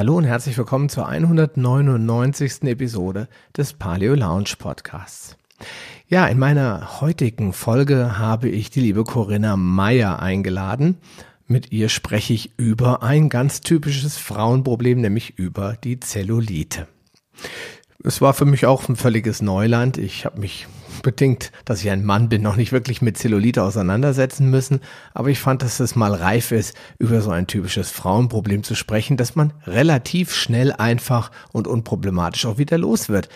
Hallo und herzlich willkommen zur 199. Episode des Paleo Lounge Podcasts. Ja, in meiner heutigen Folge habe ich die liebe Corinna Meyer eingeladen. Mit ihr spreche ich über ein ganz typisches Frauenproblem, nämlich über die Zellulite. Es war für mich auch ein völliges Neuland. Ich habe mich bedingt, dass ich ein Mann bin, noch nicht wirklich mit Zellulite auseinandersetzen müssen, aber ich fand, dass es mal reif ist, über so ein typisches Frauenproblem zu sprechen, dass man relativ schnell, einfach und unproblematisch auch wieder los wird,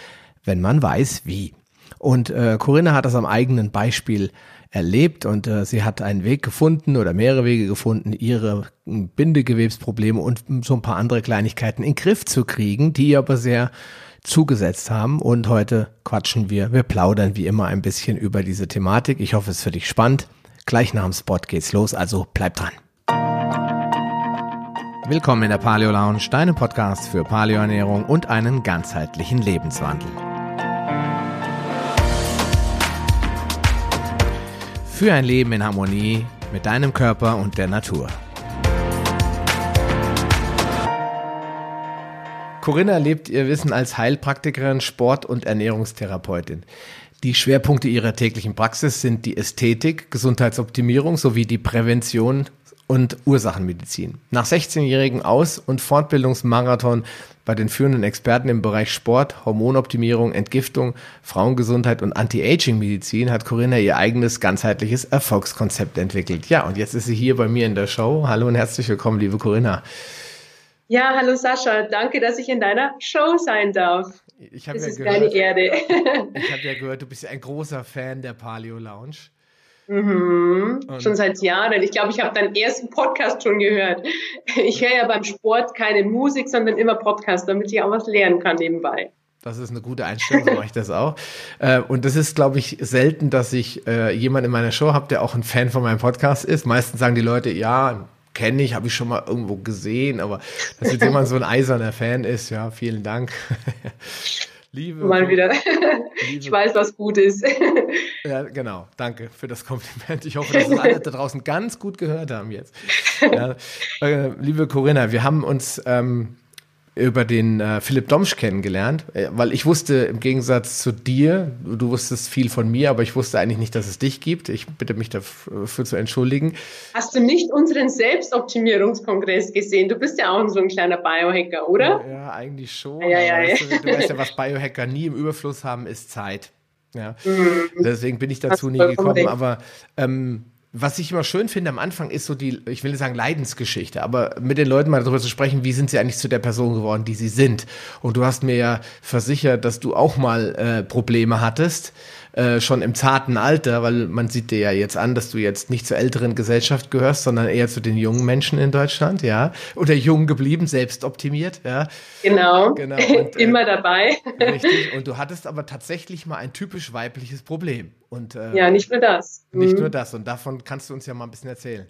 wenn man weiß wie. Und äh, Corinna hat das am eigenen Beispiel erlebt und äh, sie hat einen Weg gefunden oder mehrere Wege gefunden, ihre Bindegewebsprobleme und so ein paar andere Kleinigkeiten in den Griff zu kriegen, die aber sehr zugesetzt haben. Und heute quatschen wir, wir plaudern wie immer ein bisschen über diese Thematik. Ich hoffe, es ist für dich spannend. Gleich nach dem Spot geht's los, also bleib dran. Willkommen in der Paleo Lounge, deinem Podcast für Paleoernährung und einen ganzheitlichen Lebenswandel. Für ein Leben in Harmonie mit deinem Körper und der Natur. Corinna lebt ihr Wissen als Heilpraktikerin, Sport- und Ernährungstherapeutin. Die Schwerpunkte ihrer täglichen Praxis sind die Ästhetik, Gesundheitsoptimierung sowie die Prävention und Ursachenmedizin. Nach 16-jährigen Aus- und Fortbildungsmarathon bei den führenden Experten im Bereich Sport, Hormonoptimierung, Entgiftung, Frauengesundheit und Anti-Aging-Medizin hat Corinna ihr eigenes ganzheitliches Erfolgskonzept entwickelt. Ja, und jetzt ist sie hier bei mir in der Show. Hallo und herzlich willkommen, liebe Corinna. Ja, hallo Sascha, danke, dass ich in deiner Show sein darf. Ich habe ja ist gehört, deine Erde. ich habe ja gehört, du bist ein großer Fan der Paleo Lounge. Mhm, schon seit Jahren. Ich glaube, ich habe deinen ersten Podcast schon gehört. Ich höre ja beim Sport keine Musik, sondern immer Podcast, damit ich auch was lernen kann nebenbei. Das ist eine gute Einstellung, so mache ich das auch. Äh, und das ist, glaube ich, selten, dass ich äh, jemanden in meiner Show habe, der auch ein Fan von meinem Podcast ist. Meistens sagen die Leute, ja, kenne ich, habe ich schon mal irgendwo gesehen, aber dass jetzt jemand so ein eiserner Fan ist, ja, vielen Dank. Liebe. Mal wieder. Liebe, ich weiß, was gut ist. ja, genau. Danke für das Kompliment. Ich hoffe, dass es alle da draußen ganz gut gehört haben jetzt. Ja, äh, liebe Corinna, wir haben uns ähm, über den äh, Philipp Domsch kennengelernt, äh, weil ich wusste im Gegensatz zu dir, du wusstest viel von mir, aber ich wusste eigentlich nicht, dass es dich gibt. Ich bitte mich dafür zu entschuldigen. Hast du nicht unseren Selbstoptimierungskongress gesehen? Du bist ja auch so ein kleiner Biohacker, oder? Ja, ja eigentlich schon. Ja, ja, ja. Du, du weißt ja, was Biohacker nie im Überfluss haben, ist Zeit. Ja. Mhm. Deswegen bin ich dazu nie gekommen. Aber ähm, was ich immer schön finde am Anfang ist so die, ich will nicht sagen Leidensgeschichte, aber mit den Leuten mal darüber zu sprechen, wie sind sie eigentlich zu der Person geworden, die sie sind. Und du hast mir ja versichert, dass du auch mal äh, Probleme hattest äh, schon im zarten Alter, weil man sieht dir ja jetzt an, dass du jetzt nicht zur älteren Gesellschaft gehörst, sondern eher zu den jungen Menschen in Deutschland, ja. Oder jung geblieben, selbst optimiert, ja. Genau. genau. Und, äh, Immer dabei. Richtig. Und du hattest aber tatsächlich mal ein typisch weibliches Problem. Und, äh, ja, nicht nur das. Nicht mhm. nur das. Und davon kannst du uns ja mal ein bisschen erzählen.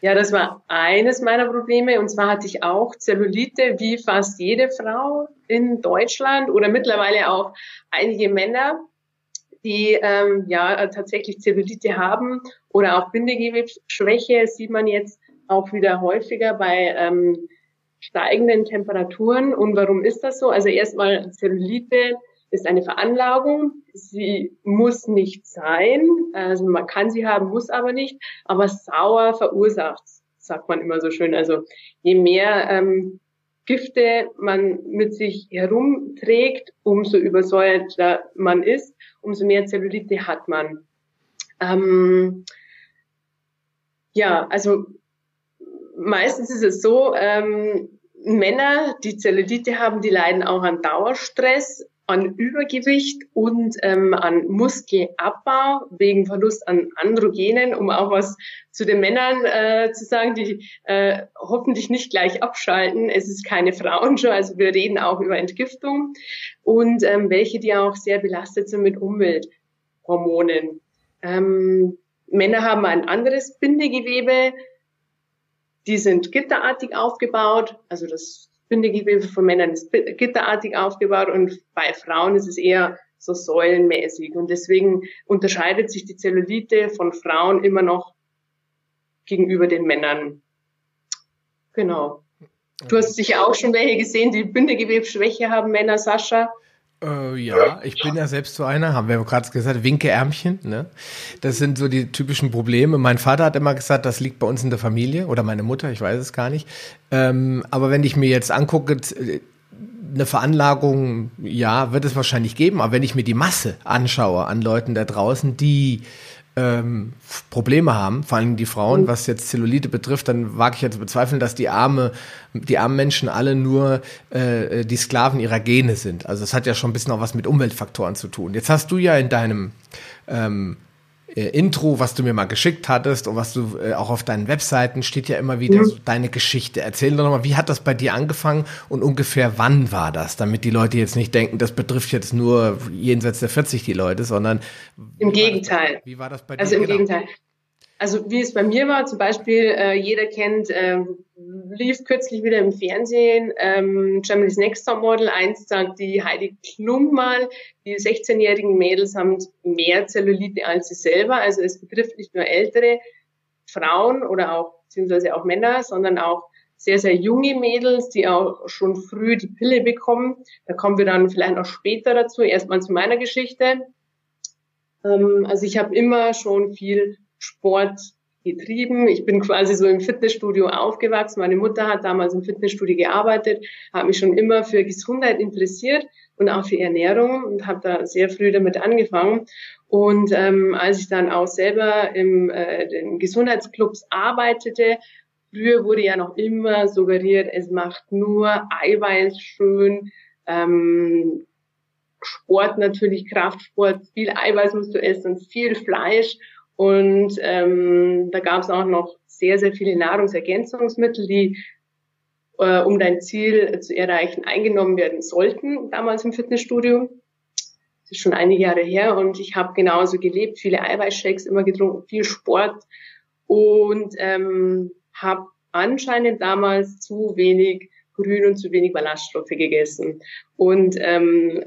Ja, das war eines meiner Probleme. Und zwar hatte ich auch Zellulite, wie fast jede Frau in Deutschland oder mittlerweile auch einige Männer die ähm, ja tatsächlich Zellulite haben oder auch Bindegewebsschwäche sieht man jetzt auch wieder häufiger bei ähm, steigenden Temperaturen. Und warum ist das so? Also erstmal Zellulite ist eine Veranlagung. Sie muss nicht sein. Also man kann sie haben, muss aber nicht. Aber sauer verursacht, sagt man immer so schön. Also je mehr ähm, Gifte man mit sich herumträgt, umso übersäuerter man ist, umso mehr Zellulite hat man. Ähm, ja, also meistens ist es so, ähm, Männer, die Zellulite haben, die leiden auch an Dauerstress, an Übergewicht und ähm, an Muskelabbau wegen Verlust an Androgenen, um auch was zu den Männern äh, zu sagen, die äh, hoffentlich nicht gleich abschalten. Es ist keine Frauenshow, also wir reden auch über Entgiftung und ähm, welche, die auch sehr belastet sind mit Umwelthormonen. Ähm, Männer haben ein anderes Bindegewebe, die sind gitterartig aufgebaut, also das Bindegewebe von Männern ist gitterartig aufgebaut und bei Frauen ist es eher so säulenmäßig. Und deswegen unterscheidet sich die Zellulite von Frauen immer noch gegenüber den Männern. Genau. Du hast sicher auch schon welche gesehen, die Bindegewebsschwäche haben, Männer, Sascha. Äh, ja, ich bin ja selbst so einer, haben wir gerade gesagt, Winkeärmchen. Ne? Das sind so die typischen Probleme. Mein Vater hat immer gesagt, das liegt bei uns in der Familie oder meine Mutter, ich weiß es gar nicht. Ähm, aber wenn ich mir jetzt angucke, eine Veranlagung, ja, wird es wahrscheinlich geben. Aber wenn ich mir die Masse anschaue an Leuten da draußen, die ähm, Probleme haben, vor allem die Frauen, mhm. was jetzt Zellulite betrifft, dann wage ich ja zu bezweifeln, dass die arme, die armen Menschen alle nur äh, die Sklaven ihrer Gene sind. Also es hat ja schon ein bisschen auch was mit Umweltfaktoren zu tun. Jetzt hast du ja in deinem ähm, äh, Intro, was du mir mal geschickt hattest und was du äh, auch auf deinen Webseiten steht ja immer wieder mhm. so deine Geschichte. Erzähl doch nochmal, wie hat das bei dir angefangen und ungefähr wann war das, damit die Leute jetzt nicht denken, das betrifft jetzt nur jenseits der 40 die Leute, sondern im Gegenteil. wie war das bei dir? Also im genau? Gegenteil. Also wie es bei mir war, zum Beispiel, äh, jeder kennt, äh, lief kürzlich wieder im Fernsehen, ähm, Germany's Next Top Model, eins sagt die Heidi Klum mal, die 16-jährigen Mädels haben mehr Zellulite als sie selber, also es betrifft nicht nur ältere Frauen oder auch, beziehungsweise auch Männer, sondern auch sehr, sehr junge Mädels, die auch schon früh die Pille bekommen. Da kommen wir dann vielleicht noch später dazu. Erstmal zu meiner Geschichte. Ähm, also ich habe immer schon viel Sport getrieben. Ich bin quasi so im Fitnessstudio aufgewachsen. Meine Mutter hat damals im Fitnessstudio gearbeitet, hat mich schon immer für Gesundheit interessiert und auch für Ernährung und habe da sehr früh damit angefangen. Und ähm, als ich dann auch selber im äh, den Gesundheitsclubs arbeitete, früher wurde ja noch immer suggeriert, es macht nur Eiweiß schön, ähm, Sport natürlich, Kraftsport, viel Eiweiß musst du essen, viel Fleisch. Und ähm, da gab es auch noch sehr, sehr viele Nahrungsergänzungsmittel, die äh, um dein Ziel zu erreichen eingenommen werden sollten, damals im Fitnessstudio. Das ist schon einige Jahre her und ich habe genauso gelebt, viele Eiweißshakes immer getrunken, viel Sport und ähm, habe anscheinend damals zu wenig Grün und zu wenig Ballaststoffe gegessen. Und ähm,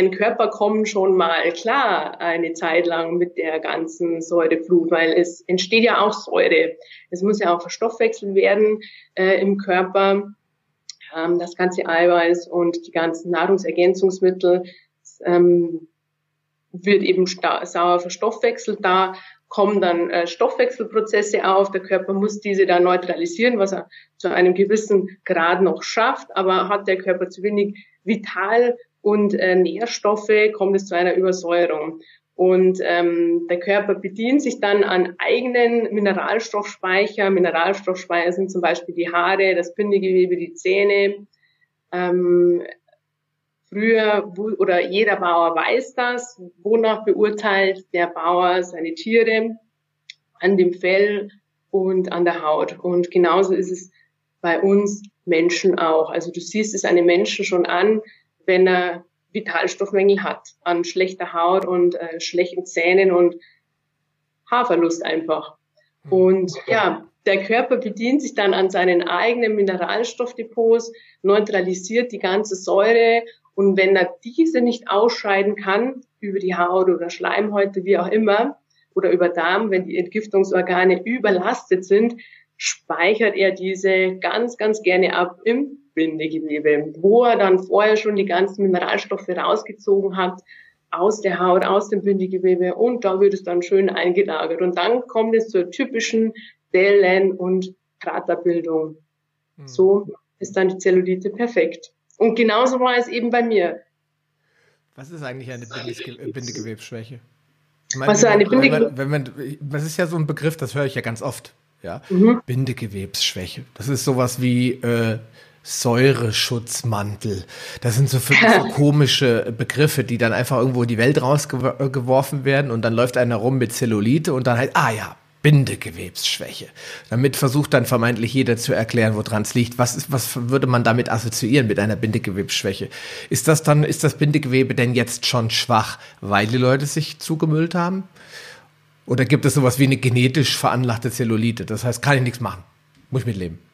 ein Körper kommt schon mal klar eine Zeit lang mit der ganzen Säureflut, weil es entsteht ja auch Säure. Es muss ja auch verstoffwechselt werden äh, im Körper. Ähm, das ganze Eiweiß und die ganzen Nahrungsergänzungsmittel ähm, wird eben sauer verstoffwechselt. Da kommen dann äh, Stoffwechselprozesse auf. Der Körper muss diese dann neutralisieren, was er zu einem gewissen Grad noch schafft. Aber hat der Körper zu wenig vital und äh, Nährstoffe, kommt es zu einer Übersäuerung. Und ähm, der Körper bedient sich dann an eigenen Mineralstoffspeicher. Mineralstoffspeicher sind zum Beispiel die Haare, das Bindegewebe, die Zähne. Ähm, früher, oder jeder Bauer weiß das, wonach beurteilt der Bauer seine Tiere an dem Fell und an der Haut. Und genauso ist es bei uns Menschen auch. Also du siehst es einem Menschen schon an, wenn er Vitalstoffmängel hat an schlechter Haut und äh, schlechten Zähnen und Haarverlust einfach. Hm. Und ja, der Körper bedient sich dann an seinen eigenen Mineralstoffdepots, neutralisiert die ganze Säure und wenn er diese nicht ausscheiden kann über die Haut oder Schleimhäute, wie auch immer, oder über Darm, wenn die Entgiftungsorgane überlastet sind, speichert er diese ganz, ganz gerne ab im Bindegewebe, wo er dann vorher schon die ganzen Mineralstoffe rausgezogen hat aus der Haut, aus dem Bindegewebe und da wird es dann schön eingelagert. Und dann kommt es zur typischen Dellen- und Kraterbildung. Mhm. So ist dann die Zellulite perfekt. Und genauso war es eben bei mir. Was ist eigentlich eine Bindegewebsschwäche? Meine, Was ist eine Bindegewebsschwäche? Wenn man, wenn man, das ist ja so ein Begriff, das höre ich ja ganz oft. Ja? Mhm. Bindegewebsschwäche. Das ist sowas wie äh, Säureschutzmantel. Das sind so, so komische Begriffe, die dann einfach irgendwo in die Welt rausgeworfen werden und dann läuft einer rum mit Zellulite und dann halt, ah ja, Bindegewebsschwäche. Damit versucht dann vermeintlich jeder zu erklären, woran es liegt. Was ist, was würde man damit assoziieren mit einer Bindegewebsschwäche? Ist das dann, ist das Bindegewebe denn jetzt schon schwach, weil die Leute sich zugemüllt haben? Oder gibt es sowas wie eine genetisch veranlagte Zellulite? Das heißt, kann ich nichts machen. Muss ich mitleben.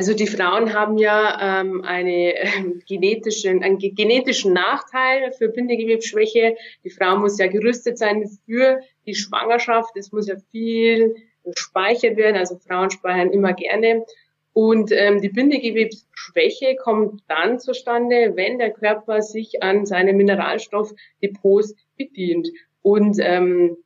Also die Frauen haben ja ähm, eine, äh, genetische, einen genetischen Nachteil für Bindegewebsschwäche. Die Frau muss ja gerüstet sein für die Schwangerschaft. Es muss ja viel gespeichert werden. Also Frauen speichern immer gerne. Und ähm, die Bindegewebsschwäche kommt dann zustande, wenn der Körper sich an seine Mineralstoffdepots bedient. Und ähm,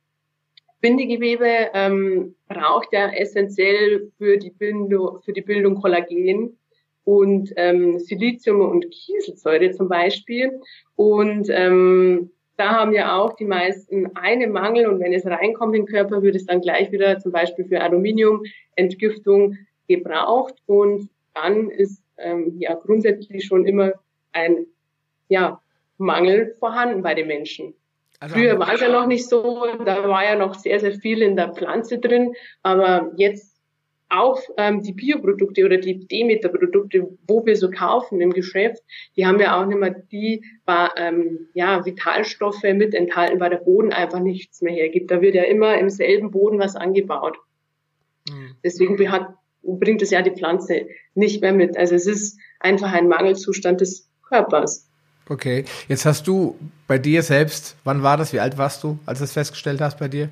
Bindegewebe ähm, braucht ja essentiell für die Bildung, für die Bildung Kollagen und ähm, Silizium und Kieselsäure zum Beispiel. Und ähm, da haben ja auch die meisten einen Mangel und wenn es reinkommt in den Körper, wird es dann gleich wieder zum Beispiel für Aluminiumentgiftung gebraucht und dann ist ähm, ja grundsätzlich schon immer ein ja, Mangel vorhanden bei den Menschen. Also Früher war es ja noch nicht so, da war ja noch sehr, sehr viel in der Pflanze drin, aber jetzt auch ähm, die Bioprodukte oder die Demeter-Produkte, wo wir so kaufen im Geschäft, die haben ja auch nicht mehr die ähm, ja, Vitalstoffe mit enthalten, weil der Boden einfach nichts mehr hergibt. Da wird ja immer im selben Boden was angebaut. Mhm. Deswegen hat, bringt es ja die Pflanze nicht mehr mit. Also es ist einfach ein Mangelzustand des Körpers. Okay, jetzt hast du bei dir selbst, wann war das, wie alt warst du, als du es festgestellt hast bei dir?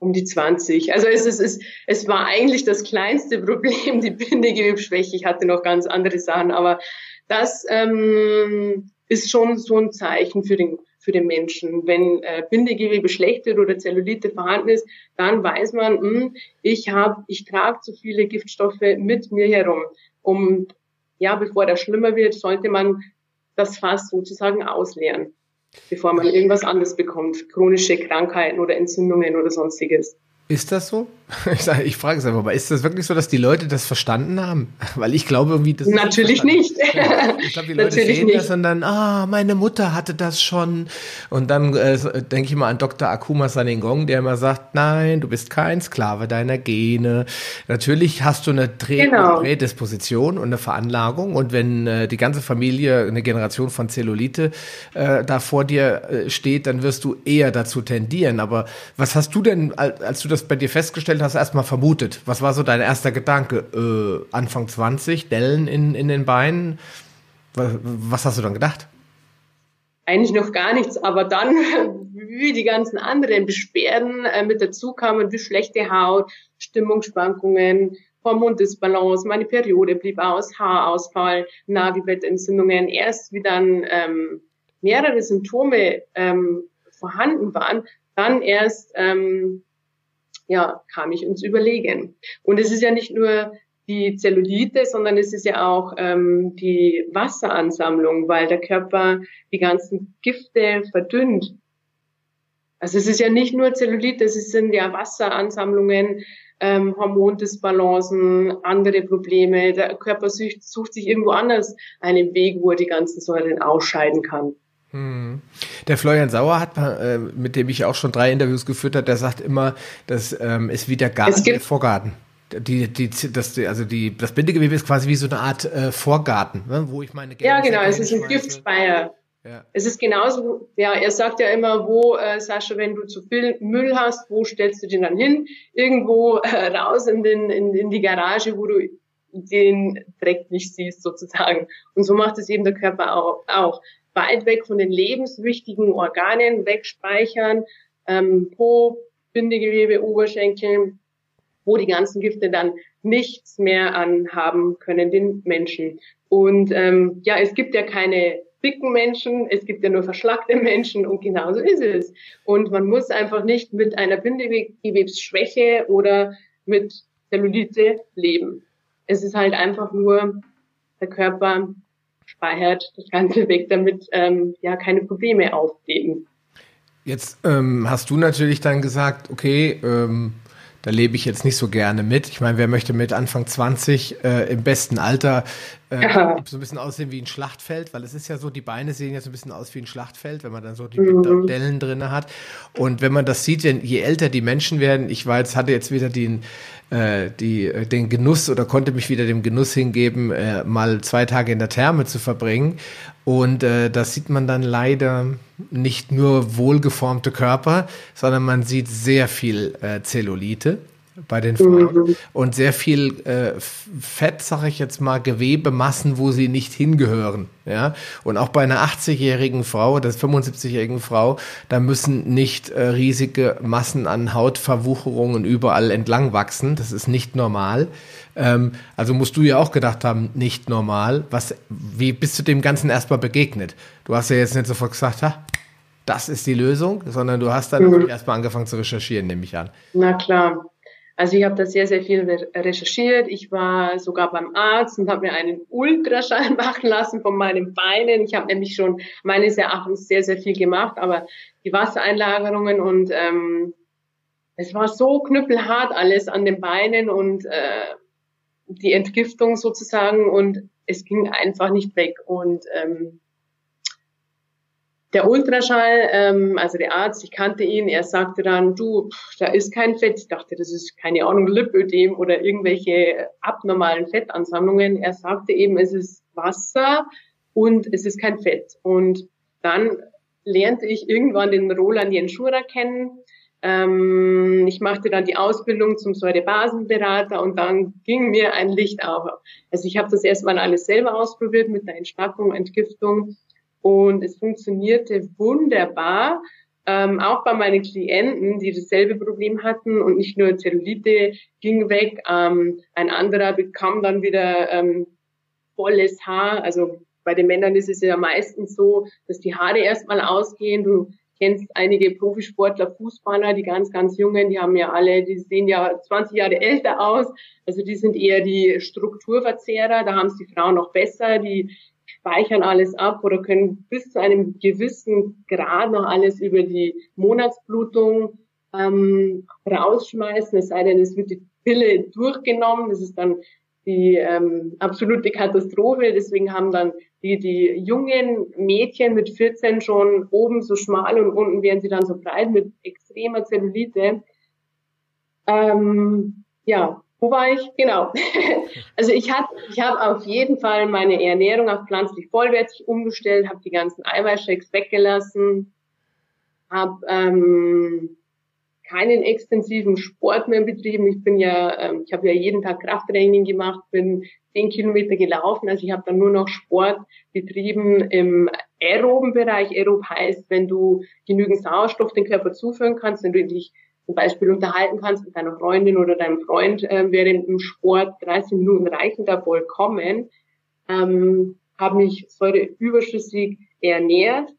um die 20. Also es, ist, es, es war eigentlich das kleinste Problem, die Bindegewebsschwäche. Ich hatte noch ganz andere Sachen, aber das ähm, ist schon so ein Zeichen für den, für den Menschen. Wenn äh, Bindegewebe schlecht wird oder Zellulite vorhanden ist, dann weiß man, mh, hm, ich ich trage zu viele Giftstoffe mit mir herum. Um ja, bevor das schlimmer wird, sollte man das Fass sozusagen ausleeren bevor man irgendwas anderes bekommt, chronische Krankheiten oder Entzündungen oder sonstiges. Ist das so? Ich, sage, ich frage es einfach mal. Ist das wirklich so, dass die Leute das verstanden haben? Weil ich glaube irgendwie, das Natürlich nicht. Ja, ich glaube, die Leute sehen nicht. das und dann, ah, meine Mutter hatte das schon. Und dann äh, denke ich mal an Dr. Akuma Saningong, der immer sagt, nein, du bist kein Sklave deiner Gene. Natürlich hast du eine Dreh genau. Prädisposition und eine Veranlagung. Und wenn äh, die ganze Familie, eine Generation von Zellulite äh, da vor dir äh, steht, dann wirst du eher dazu tendieren. Aber was hast du denn, als du das das bei dir festgestellt hast, erstmal vermutet? Was war so dein erster Gedanke? Äh, Anfang 20, Dellen in, in den Beinen? Was, was hast du dann gedacht? Eigentlich noch gar nichts, aber dann, wie die ganzen anderen Beschwerden äh, mit dazu kamen, wie schlechte Haut, Stimmungsschwankungen, Hormondisbalance, meine Periode blieb aus, Haarausfall, Nagelbettentzündungen. Erst wie dann ähm, mehrere Symptome ähm, vorhanden waren, dann erst ähm, ja, kam ich ins Überlegen. Und es ist ja nicht nur die Zellulite, sondern es ist ja auch ähm, die Wasseransammlung, weil der Körper die ganzen Gifte verdünnt. Also es ist ja nicht nur Zellulite, es sind ja Wasseransammlungen, ähm, Hormondisbalancen, andere Probleme. Der Körper sucht, sucht sich irgendwo anders einen Weg, wo er die ganzen Säuren ausscheiden kann. Hm. Der Florian Sauer hat, äh, mit dem ich auch schon drei Interviews geführt habe, der sagt immer, dass ähm, es wie der Garten, der Vorgarten. Die, die, das, also die, das Bindegewebe ist quasi wie so eine Art äh, Vorgarten, ne, wo ich meine Gelbe Ja, genau, es ist ein Giftspeier. Ja. Es ist genauso, ja, er sagt ja immer, wo, äh, Sascha, wenn du zu viel Müll hast, wo stellst du den dann hin? Irgendwo äh, raus in, den, in, in die Garage, wo du den Dreck nicht siehst, sozusagen. Und so macht es eben der Körper auch. auch weit weg von den lebenswichtigen Organen wegspeichern, ähm, Po, Bindegewebe, Oberschenkel, wo die ganzen Gifte dann nichts mehr anhaben können, den Menschen. Und ähm, ja, es gibt ja keine dicken Menschen, es gibt ja nur verschlackte Menschen und genauso ist es. Und man muss einfach nicht mit einer Bindegewebsschwäche oder mit Zellulite leben. Es ist halt einfach nur der Körper speichert das Ganze weg, damit ähm, ja keine Probleme auftreten. Jetzt ähm, hast du natürlich dann gesagt, okay, ähm, da lebe ich jetzt nicht so gerne mit. Ich meine, wer möchte mit Anfang 20 äh, im besten Alter äh, so ein bisschen aussehen wie ein Schlachtfeld, weil es ist ja so, die Beine sehen ja so ein bisschen aus wie ein Schlachtfeld, wenn man dann so die mhm. Dellen drinne hat. Und wenn man das sieht, je älter die Menschen werden, ich war jetzt, hatte jetzt wieder den, äh, die, äh, den Genuss oder konnte mich wieder dem Genuss hingeben, äh, mal zwei Tage in der Therme zu verbringen. Und äh, da sieht man dann leider nicht nur wohlgeformte Körper, sondern man sieht sehr viel äh, Zellulite. Bei den Frauen mhm. und sehr viel äh, Fett, sage ich jetzt mal, Gewebemassen, wo sie nicht hingehören. Ja, und auch bei einer 80-jährigen Frau, das 75-jährigen Frau, da müssen nicht äh, riesige Massen an Hautverwucherungen überall entlang wachsen. Das ist nicht normal. Ähm, also musst du ja auch gedacht haben, nicht normal. Was, wie bist du dem Ganzen erstmal begegnet? Du hast ja jetzt nicht sofort gesagt, ha, das ist die Lösung, sondern du hast dann mhm. erstmal angefangen zu recherchieren, nehme ich an. Na klar. Also ich habe da sehr, sehr viel recherchiert. Ich war sogar beim Arzt und habe mir einen Ultraschall machen lassen von meinen Beinen. Ich habe nämlich schon meines Erachtens sehr, sehr viel gemacht, aber die Wassereinlagerungen und ähm, es war so knüppelhart alles an den Beinen und äh, die Entgiftung sozusagen und es ging einfach nicht weg. Und ähm, der Ultraschall, ähm, also der Arzt, ich kannte ihn, er sagte dann, du, pff, da ist kein Fett. Ich dachte, das ist keine Ahnung, Lipödem oder irgendwelche abnormalen Fettansammlungen. Er sagte eben, es ist Wasser und es ist kein Fett. Und dann lernte ich irgendwann den Roland Jenschura kennen. Ähm, ich machte dann die Ausbildung zum Säurebasenberater und dann ging mir ein Licht auf. Also ich habe das erstmal alles selber ausprobiert mit der Entschlackung, Entgiftung und es funktionierte wunderbar. Ähm, auch bei meinen Klienten, die dasselbe Problem hatten und nicht nur Zellulite ging weg. Ähm, ein anderer bekam dann wieder ähm, volles Haar. Also bei den Männern ist es ja meistens so, dass die Haare erstmal ausgehen. Du kennst einige Profisportler, Fußballer, die ganz, ganz Jungen, die haben ja alle, die sehen ja 20 Jahre älter aus. Also die sind eher die Strukturverzehrer. Da haben es die Frauen noch besser. Die speichern alles ab oder können bis zu einem gewissen Grad noch alles über die Monatsblutung ähm, rausschmeißen, es sei denn, es wird die Pille durchgenommen. Das ist dann die ähm, absolute Katastrophe. Deswegen haben dann die, die jungen Mädchen mit 14 schon oben so schmal und unten werden sie dann so breit mit extremer Zellulite. Ähm, ja, wo war ich? Genau. Also ich habe ich hab auf jeden Fall meine Ernährung auf pflanzlich vollwertig umgestellt, habe die ganzen Eiweißshakes weggelassen, habe ähm, keinen extensiven Sport mehr betrieben. Ich bin ja, ähm, ich habe ja jeden Tag Krafttraining gemacht, bin zehn Kilometer gelaufen. Also ich habe dann nur noch Sport betrieben im aeroben Bereich. Aerob heißt, wenn du genügend Sauerstoff den Körper zuführen kannst, wenn du dich zum Beispiel unterhalten kannst mit deiner Freundin oder deinem Freund äh, während dem Sport, 30 Minuten reichen da vollkommen, ähm, habe mich säureüberschüssig ernährt.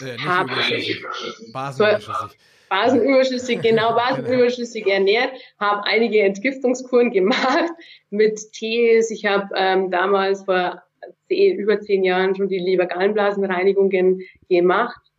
Äh, nicht hab, überschüssig, basenüberschüssig. Basenüberschüssig, genau, basenüberschüssig ernährt, habe einige Entgiftungskuren gemacht mit Tees. Ich habe ähm, damals vor zehn, über zehn Jahren schon die Leber-Gallenblasenreinigungen gemacht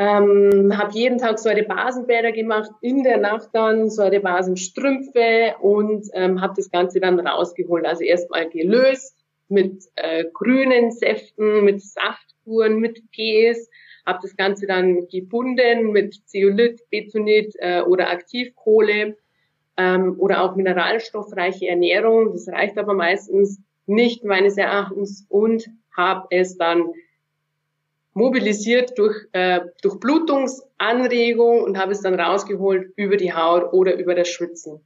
ähm, habe jeden Tag Säurebasenbäder gemacht, in der Nacht dann Säurebasenstrümpfe und ähm, habe das Ganze dann rausgeholt. Also erstmal gelöst mit äh, grünen Säften, mit Saftkuren, mit Ps, habe das Ganze dann gebunden mit Zeolit, Betonit äh, oder Aktivkohle ähm, oder auch mineralstoffreiche Ernährung. Das reicht aber meistens nicht meines Erachtens und habe es dann mobilisiert durch, äh, durch Blutungsanregung und habe es dann rausgeholt über die Haut oder über das Schwitzen.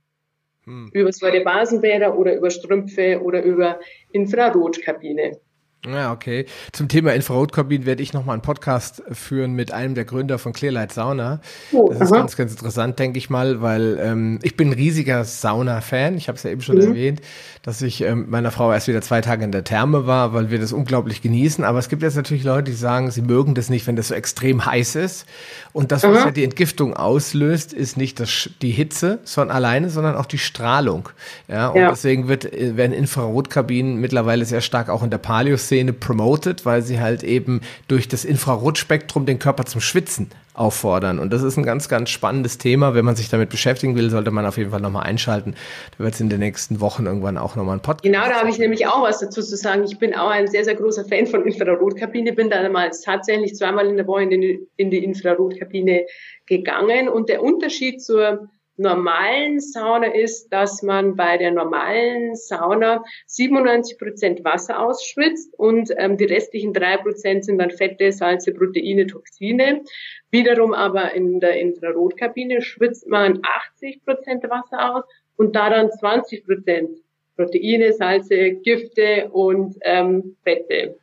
Hm. Über Basenbäder oder über Strümpfe oder über Infrarotkabine. Ja, okay. Zum Thema Infrarotkabinen werde ich nochmal einen Podcast führen mit einem der Gründer von Clearlight Sauna. Oh, das ist aha. ganz, ganz interessant, denke ich mal, weil ähm, ich bin ein riesiger Sauna-Fan. Ich habe es ja eben schon mhm. erwähnt, dass ich ähm, meiner Frau erst wieder zwei Tage in der Therme war, weil wir das unglaublich genießen. Aber es gibt jetzt natürlich Leute, die sagen, sie mögen das nicht, wenn das so extrem heiß ist. Und das, was aha. ja die Entgiftung auslöst, ist nicht das, die Hitze sondern alleine, sondern auch die Strahlung. Ja, und ja. deswegen wird, äh, werden Infrarotkabinen mittlerweile sehr stark auch in der Paleo-Szene Szene promoted, weil sie halt eben durch das Infrarotspektrum den Körper zum Schwitzen auffordern. Und das ist ein ganz, ganz spannendes Thema. Wenn man sich damit beschäftigen will, sollte man auf jeden Fall nochmal einschalten. Da wird es in den nächsten Wochen irgendwann auch nochmal ein Podcast. Genau, da habe ich nämlich auch was dazu zu sagen. Ich bin auch ein sehr, sehr großer Fan von Infrarotkabine, bin da damals tatsächlich zweimal in der Woche in die Infrarotkabine gegangen. Und der Unterschied zur normalen Sauna ist, dass man bei der normalen Sauna 97 Prozent Wasser ausschwitzt und ähm, die restlichen drei Prozent sind dann Fette, Salze, Proteine, Toxine. Wiederum aber in der Infrarotkabine schwitzt man 80 Prozent Wasser aus und daran 20 Prozent Proteine, Salze, Gifte und ähm, Fette.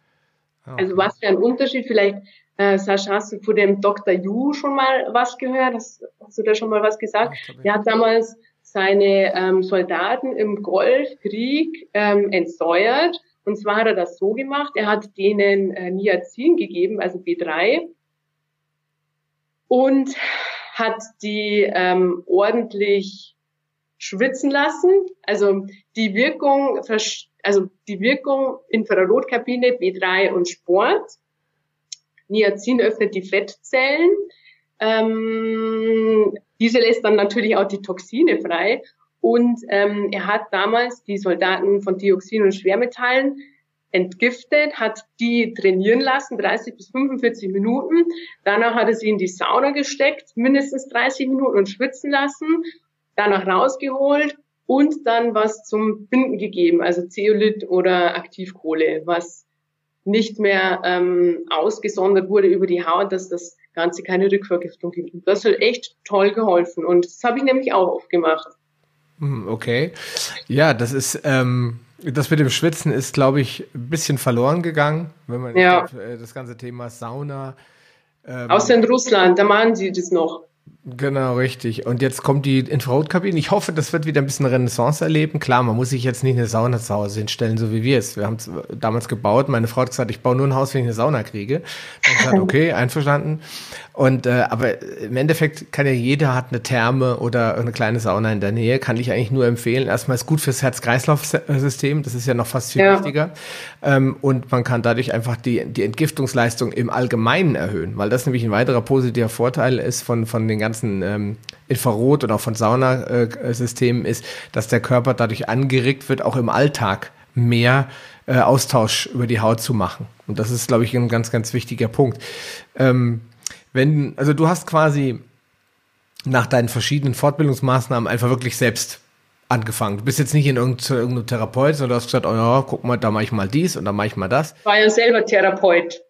Okay. Also was für ein Unterschied. Vielleicht äh, Sascha, hast du von dem Dr. Yu schon mal was gehört? Hast, hast du da schon mal was gesagt? Der hat damals seine ähm, Soldaten im Golfkrieg ähm, entsäuert. Und zwar hat er das so gemacht, er hat denen äh, Niacin gegeben, also B3, und hat die ähm, ordentlich schwitzen lassen. Also die Wirkung, also die Wirkung Infrarotkabine, B3 und Sport Niacin öffnet die Fettzellen. Ähm, diese lässt dann natürlich auch die Toxine frei. Und ähm, er hat damals die Soldaten von Dioxin und Schwermetallen entgiftet, hat die trainieren lassen, 30 bis 45 Minuten. Danach hat er sie in die Sauna gesteckt, mindestens 30 Minuten und schwitzen lassen, danach rausgeholt und dann was zum Binden gegeben, also Zeolit oder Aktivkohle, was nicht mehr ähm, ausgesondert wurde über die Haut, dass das Ganze keine Rückvergiftung gibt. Und das hat echt toll geholfen. Und das habe ich nämlich auch oft gemacht. Hm, okay. Ja, das ist, ähm, das mit dem Schwitzen ist, glaube ich, ein bisschen verloren gegangen, wenn man ja. äh, das ganze Thema Sauna. Ähm, Außer in Russland, da machen sie das noch. Genau, richtig. Und jetzt kommt die Infrarotkabine. Ich hoffe, das wird wieder ein bisschen Renaissance erleben. Klar, man muss sich jetzt nicht eine Sauna zu Hause hinstellen, so wie wir es. Wir haben es damals gebaut. Meine Frau hat gesagt, ich baue nur ein Haus, wenn ich eine Sauna kriege. Ich gesagt, okay, einverstanden. Und äh, aber im Endeffekt kann ja jeder hat eine Therme oder eine kleine Sauna in der Nähe. Kann ich eigentlich nur empfehlen. Erstmal ist gut fürs Herz-Kreislauf-System. Das ist ja noch fast viel ja. wichtiger. Ähm, und man kann dadurch einfach die, die Entgiftungsleistung im Allgemeinen erhöhen, weil das nämlich ein weiterer positiver Vorteil ist von, von den ganzen ähm, Infrarot- auch von Saunasystemen ist, dass der Körper dadurch angeregt wird, auch im Alltag mehr äh, Austausch über die Haut zu machen. Und das ist, glaube ich, ein ganz, ganz wichtiger Punkt. Ähm, wenn, also du hast quasi nach deinen verschiedenen Fortbildungsmaßnahmen einfach wirklich selbst angefangen. Du bist jetzt nicht in irgendeinem Therapeut, sondern du hast gesagt, oh ja, guck mal, da mache ich mal dies und da mache ich mal das. Ich war ja selber Therapeut.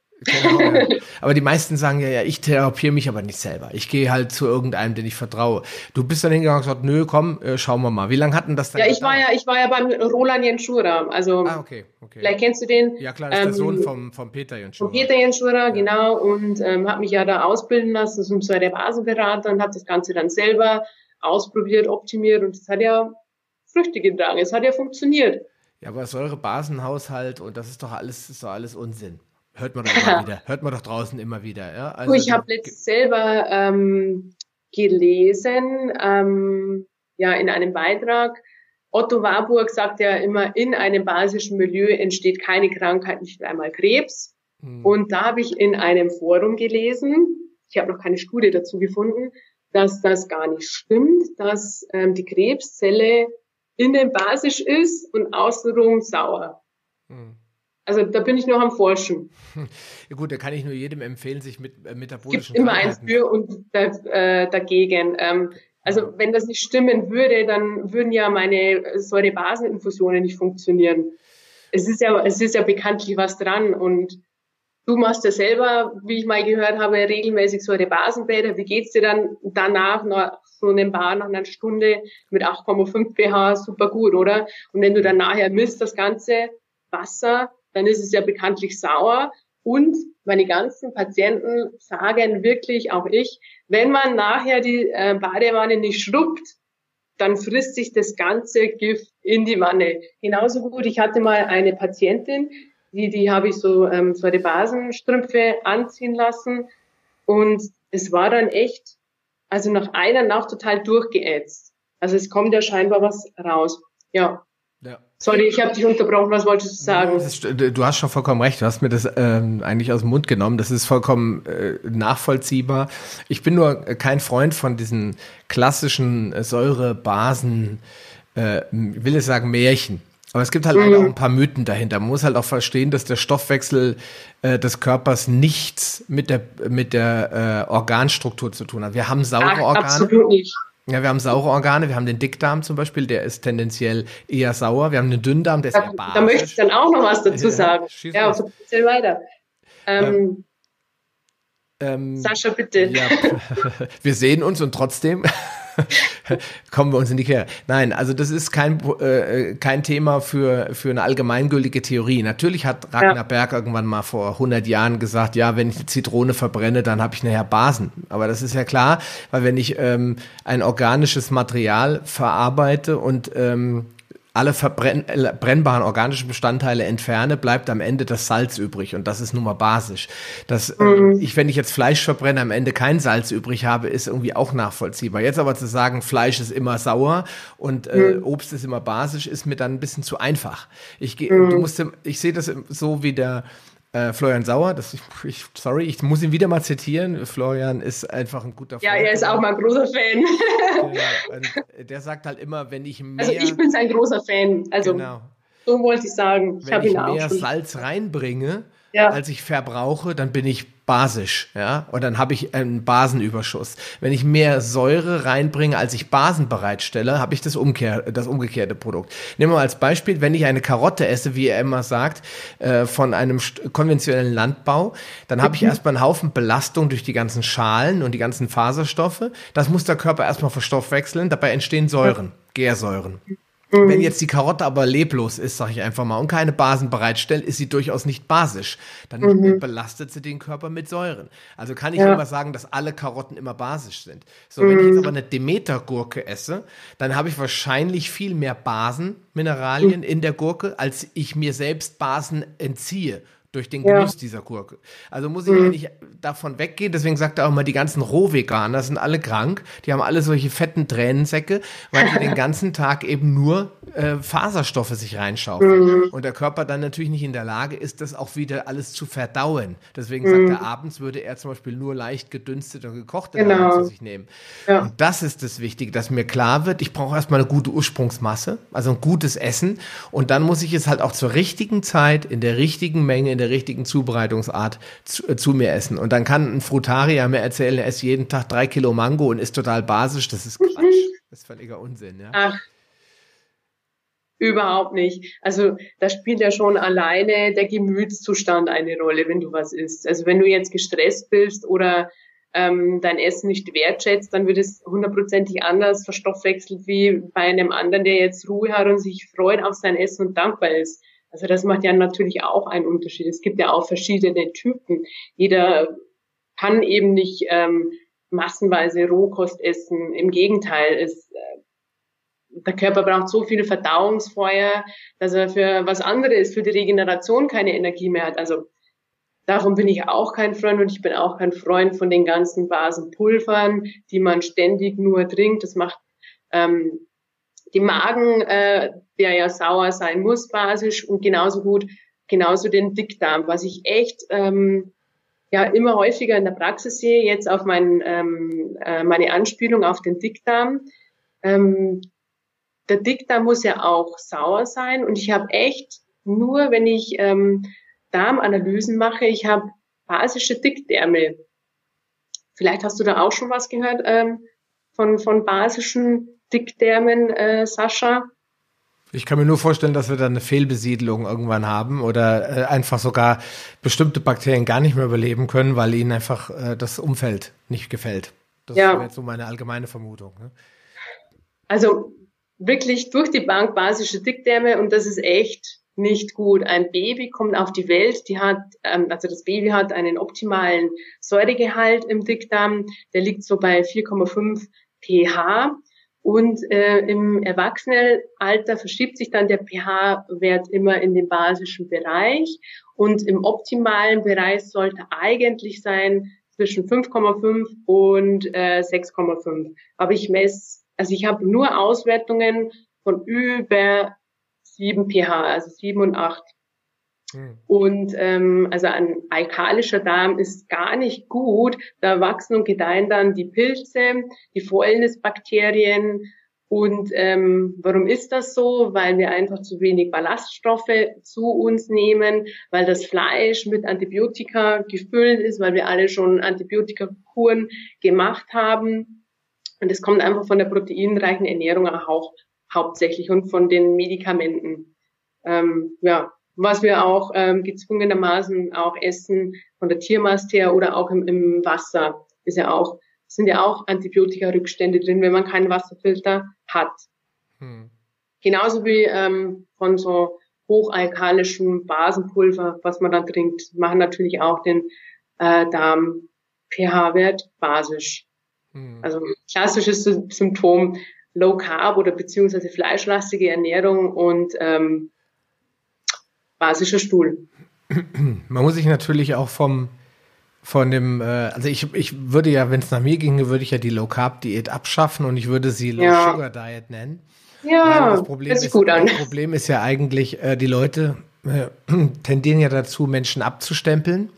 Aber die meisten sagen ja, ja, ich therapiere mich aber nicht selber. Ich gehe halt zu irgendeinem, den ich vertraue. Du bist dann hingegangen und gesagt, nö, komm, äh, schauen wir mal. Wie lange hatten das dann? Ja, ich gedauert? war ja, ich war ja beim Roland Jenschura. Also, ah, okay, okay. vielleicht kennst du den. Ja, klar, das ist ähm, der Sohn vom, vom Peter Jenschura. Vom Peter Jenschura, genau. Und ähm, habe mich ja da ausbilden lassen zum so der Basenberater und habe das Ganze dann selber ausprobiert, optimiert und es hat ja Früchte getragen. Es hat ja funktioniert. Ja, aber Säurebasenhaushalt und das ist doch alles, ist doch alles Unsinn. Hört man doch immer wieder. Hört man doch draußen immer wieder. Ja? Also, ich habe letztens selber ähm, gelesen, ähm, ja, in einem Beitrag. Otto Warburg sagt ja immer, in einem basischen Milieu entsteht keine Krankheit, nicht einmal Krebs. Hm. Und da habe ich in einem Forum gelesen, ich habe noch keine Studie dazu gefunden, dass das gar nicht stimmt, dass ähm, die Krebszelle innen basisch ist und außenrum sauer. Hm. Also da bin ich noch am Forschen. Ja gut, da kann ich nur jedem empfehlen, sich mit äh, metabolischen Es gibt immer eins für und da, äh, dagegen. Ähm, also wenn das nicht stimmen würde, dann würden ja meine Säurebaseninfusionen nicht funktionieren. Es ist ja, es ist ja bekanntlich was dran und du machst ja selber, wie ich mal gehört habe, regelmäßig Säurebasenbäder. Wie geht's dir dann danach nach so einem Bad nach einer Stunde mit 8,5 pH? Super gut, oder? Und wenn du dann nachher misst das ganze Wasser, dann ist es ja bekanntlich sauer. Und meine ganzen Patienten sagen wirklich, auch ich, wenn man nachher die äh, Badewanne nicht schrubbt, dann frisst sich das ganze Gift in die Wanne. Genauso gut, ich hatte mal eine Patientin, die, die habe ich so, ähm, so eine Basenstrümpfe anziehen lassen und es war dann echt, also nach einer Nacht total durchgeätzt. Also es kommt ja scheinbar was raus. Ja. Sorry, ich habe dich unterbrochen. Was wolltest du sagen? Ist, du hast schon vollkommen recht. Du hast mir das ähm, eigentlich aus dem Mund genommen. Das ist vollkommen äh, nachvollziehbar. Ich bin nur kein Freund von diesen klassischen äh, Säurebasen, äh, will ich sagen, Märchen. Aber es gibt halt mhm. auch ein paar Mythen dahinter. Man muss halt auch verstehen, dass der Stoffwechsel äh, des Körpers nichts mit der mit der äh, Organstruktur zu tun hat. Wir haben saure Ach, Organe. Absolut nicht. Ja, wir haben saure Organe, wir haben den Dickdarm zum Beispiel, der ist tendenziell eher sauer. Wir haben den Dünndarm, der ist da, eher basisch. Da möchte ich dann auch noch was dazu ja, sagen. Ja, also erzähl weiter. Ähm, ähm, Sascha, bitte. Ja, wir sehen uns und trotzdem kommen wir uns in die Quere. Nein, also das ist kein, äh, kein Thema für, für eine allgemeingültige Theorie. Natürlich hat Ragnar ja. Berg irgendwann mal vor 100 Jahren gesagt, ja, wenn ich die Zitrone verbrenne, dann habe ich nachher Basen. Aber das ist ja klar, weil wenn ich ähm, ein organisches Material verarbeite und ähm, alle verbrennbaren organischen Bestandteile entferne, bleibt am Ende das Salz übrig und das ist nun mal basisch. Dass äh, mhm. ich, wenn ich jetzt Fleisch verbrenne, am Ende kein Salz übrig habe, ist irgendwie auch nachvollziehbar. Jetzt aber zu sagen, Fleisch ist immer sauer und äh, mhm. Obst ist immer basisch, ist mir dann ein bisschen zu einfach. Ich mhm. du musst, ich sehe das so wie der äh, Florian Sauer, das, ich, sorry, ich muss ihn wieder mal zitieren. Florian ist einfach ein guter Freund. Ja, er ist auch mal ein großer Fan. Ja, der sagt halt immer, wenn ich mehr. Also ich bin sein großer Fan. Also genau. so wollte ich sagen. Ich wenn ich mehr Salz reinbringe, ja. als ich verbrauche, dann bin ich basisch, ja, und dann habe ich einen Basenüberschuss. Wenn ich mehr Säure reinbringe, als ich Basen bereitstelle, habe ich das, Umkehr, das umgekehrte Produkt. Nehmen wir mal als Beispiel, wenn ich eine Karotte esse, wie er immer sagt, äh, von einem konventionellen Landbau, dann habe ich mhm. erstmal einen Haufen Belastung durch die ganzen Schalen und die ganzen Faserstoffe. Das muss der Körper erstmal verstoffwechseln, dabei entstehen Säuren, Gärsäuren. Mhm. Wenn jetzt die Karotte aber leblos ist, sage ich einfach mal, und keine Basen bereitstellt, ist sie durchaus nicht basisch. Dann mhm. belastet sie den Körper mit Säuren. Also kann ich ja. immer sagen, dass alle Karotten immer basisch sind. So, wenn ich jetzt mhm. aber eine Demeter-Gurke esse, dann habe ich wahrscheinlich viel mehr Basenmineralien mhm. in der Gurke, als ich mir selbst Basen entziehe durch den Genuss ja. dieser Gurke. Also muss ich mhm. eigentlich davon weggehen. Deswegen sagt er auch mal, die ganzen Rohveganer sind alle krank. Die haben alle solche fetten Tränensäcke, weil die den ganzen Tag eben nur äh, Faserstoffe sich reinschaufeln. Mhm. Und der Körper dann natürlich nicht in der Lage ist, das auch wieder alles zu verdauen. Deswegen mhm. sagt er, abends würde er zum Beispiel nur leicht gedünstet und gekochte genau. zu sich nehmen. Ja. Und das ist das Wichtige, dass mir klar wird, ich brauche erstmal eine gute Ursprungsmasse, also ein gutes Essen. Und dann muss ich es halt auch zur richtigen Zeit, in der richtigen Menge, in der richtigen Zubereitungsart zu, äh, zu, mir essen. Und dann kann ein Frutarier mir erzählen, er isst jeden Tag drei Kilo Mango und ist total basisch. Das ist Quatsch. Das ist völliger Unsinn. Ja? Ach, überhaupt nicht. Also da spielt ja schon alleine der Gemütszustand eine Rolle, wenn du was isst. Also wenn du jetzt gestresst bist oder ähm, dein Essen nicht wertschätzt, dann wird es hundertprozentig anders verstoffwechselt wie bei einem anderen, der jetzt Ruhe hat und sich freut auf sein Essen und dankbar ist. Also das macht ja natürlich auch einen Unterschied. Es gibt ja auch verschiedene Typen. Jeder kann eben nicht ähm, massenweise Rohkost essen. Im Gegenteil, es, äh, der Körper braucht so viel Verdauungsfeuer, dass er für was anderes, für die Regeneration keine Energie mehr hat. Also darum bin ich auch kein Freund und ich bin auch kein Freund von den ganzen Basenpulvern, die man ständig nur trinkt. Das macht ähm, die Magen, äh, der ja sauer sein muss, basisch und genauso gut, genauso den Dickdarm, was ich echt ähm, ja immer häufiger in der Praxis sehe, jetzt auf mein, ähm, äh, meine Anspielung auf den Dickdarm. Ähm, der Dickdarm muss ja auch sauer sein und ich habe echt nur, wenn ich ähm, Darmanalysen mache, ich habe basische Dickdärme. Vielleicht hast du da auch schon was gehört ähm, von, von basischen Dickdärmen, äh, Sascha. Ich kann mir nur vorstellen, dass wir da eine Fehlbesiedlung irgendwann haben oder äh, einfach sogar bestimmte Bakterien gar nicht mehr überleben können, weil ihnen einfach äh, das Umfeld nicht gefällt. Das ja. wäre jetzt so meine allgemeine Vermutung. Ne? Also wirklich durch die Bank basische Dickdärme und das ist echt nicht gut. Ein Baby kommt auf die Welt, die hat, ähm, also das Baby hat einen optimalen Säuregehalt im Dickdarm, der liegt so bei 4,5 pH. Und äh, im Erwachsenenalter verschiebt sich dann der pH-Wert immer in den basischen Bereich. Und im optimalen Bereich sollte eigentlich sein zwischen 5,5 und äh, 6,5. Aber ich messe, also ich habe nur Auswertungen von über 7 pH, also 7 und 8. Hm. Und ähm, also ein alkalischer Darm ist gar nicht gut. Da wachsen und gedeihen dann die Pilze, die Fäulnisbakterien. Und ähm, warum ist das so? Weil wir einfach zu wenig Ballaststoffe zu uns nehmen, weil das Fleisch mit Antibiotika gefüllt ist, weil wir alle schon Antibiotikakuren gemacht haben. Und das kommt einfach von der proteinreichen Ernährung auch hauptsächlich und von den Medikamenten. Ähm, ja, was wir auch ähm, gezwungenermaßen auch essen von der Tiermast her oder auch im, im Wasser ist ja auch sind ja auch Antibiotika-Rückstände drin, wenn man keinen Wasserfilter hat. Hm. Genauso wie ähm, von so hochalkalischem Basenpulver, was man dann trinkt, machen natürlich auch den äh, Darm pH-Wert basisch. Hm. Also klassisches Symptom Low Carb oder beziehungsweise fleischlastige Ernährung und ähm, basischer Stuhl. Man muss sich natürlich auch vom von dem, äh, also ich, ich würde ja, wenn es nach mir ginge, würde ich ja die Low Carb Diät abschaffen und ich würde sie Low ja. Sugar Diet nennen. Ja, das Problem ist, gut an. Das Problem ist ja eigentlich, äh, die Leute äh, tendieren ja dazu, Menschen abzustempeln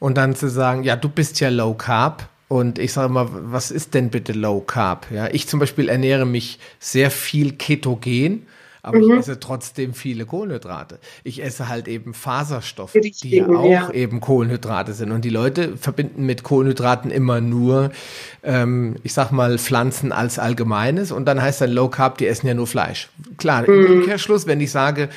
und dann zu sagen, ja, du bist ja Low Carb. Und ich sage mal, was ist denn bitte Low Carb? Ja, ich zum Beispiel ernähre mich sehr viel ketogen aber mhm. ich esse trotzdem viele Kohlenhydrate. Ich esse halt eben Faserstoffe, Richtig, die ja auch ja. eben Kohlenhydrate sind. Und die Leute verbinden mit Kohlenhydraten immer nur, ähm, ich sag mal, Pflanzen als Allgemeines. Und dann heißt dann Low Carb, die essen ja nur Fleisch. Klar, mhm. im Umkehrschluss, wenn ich sage,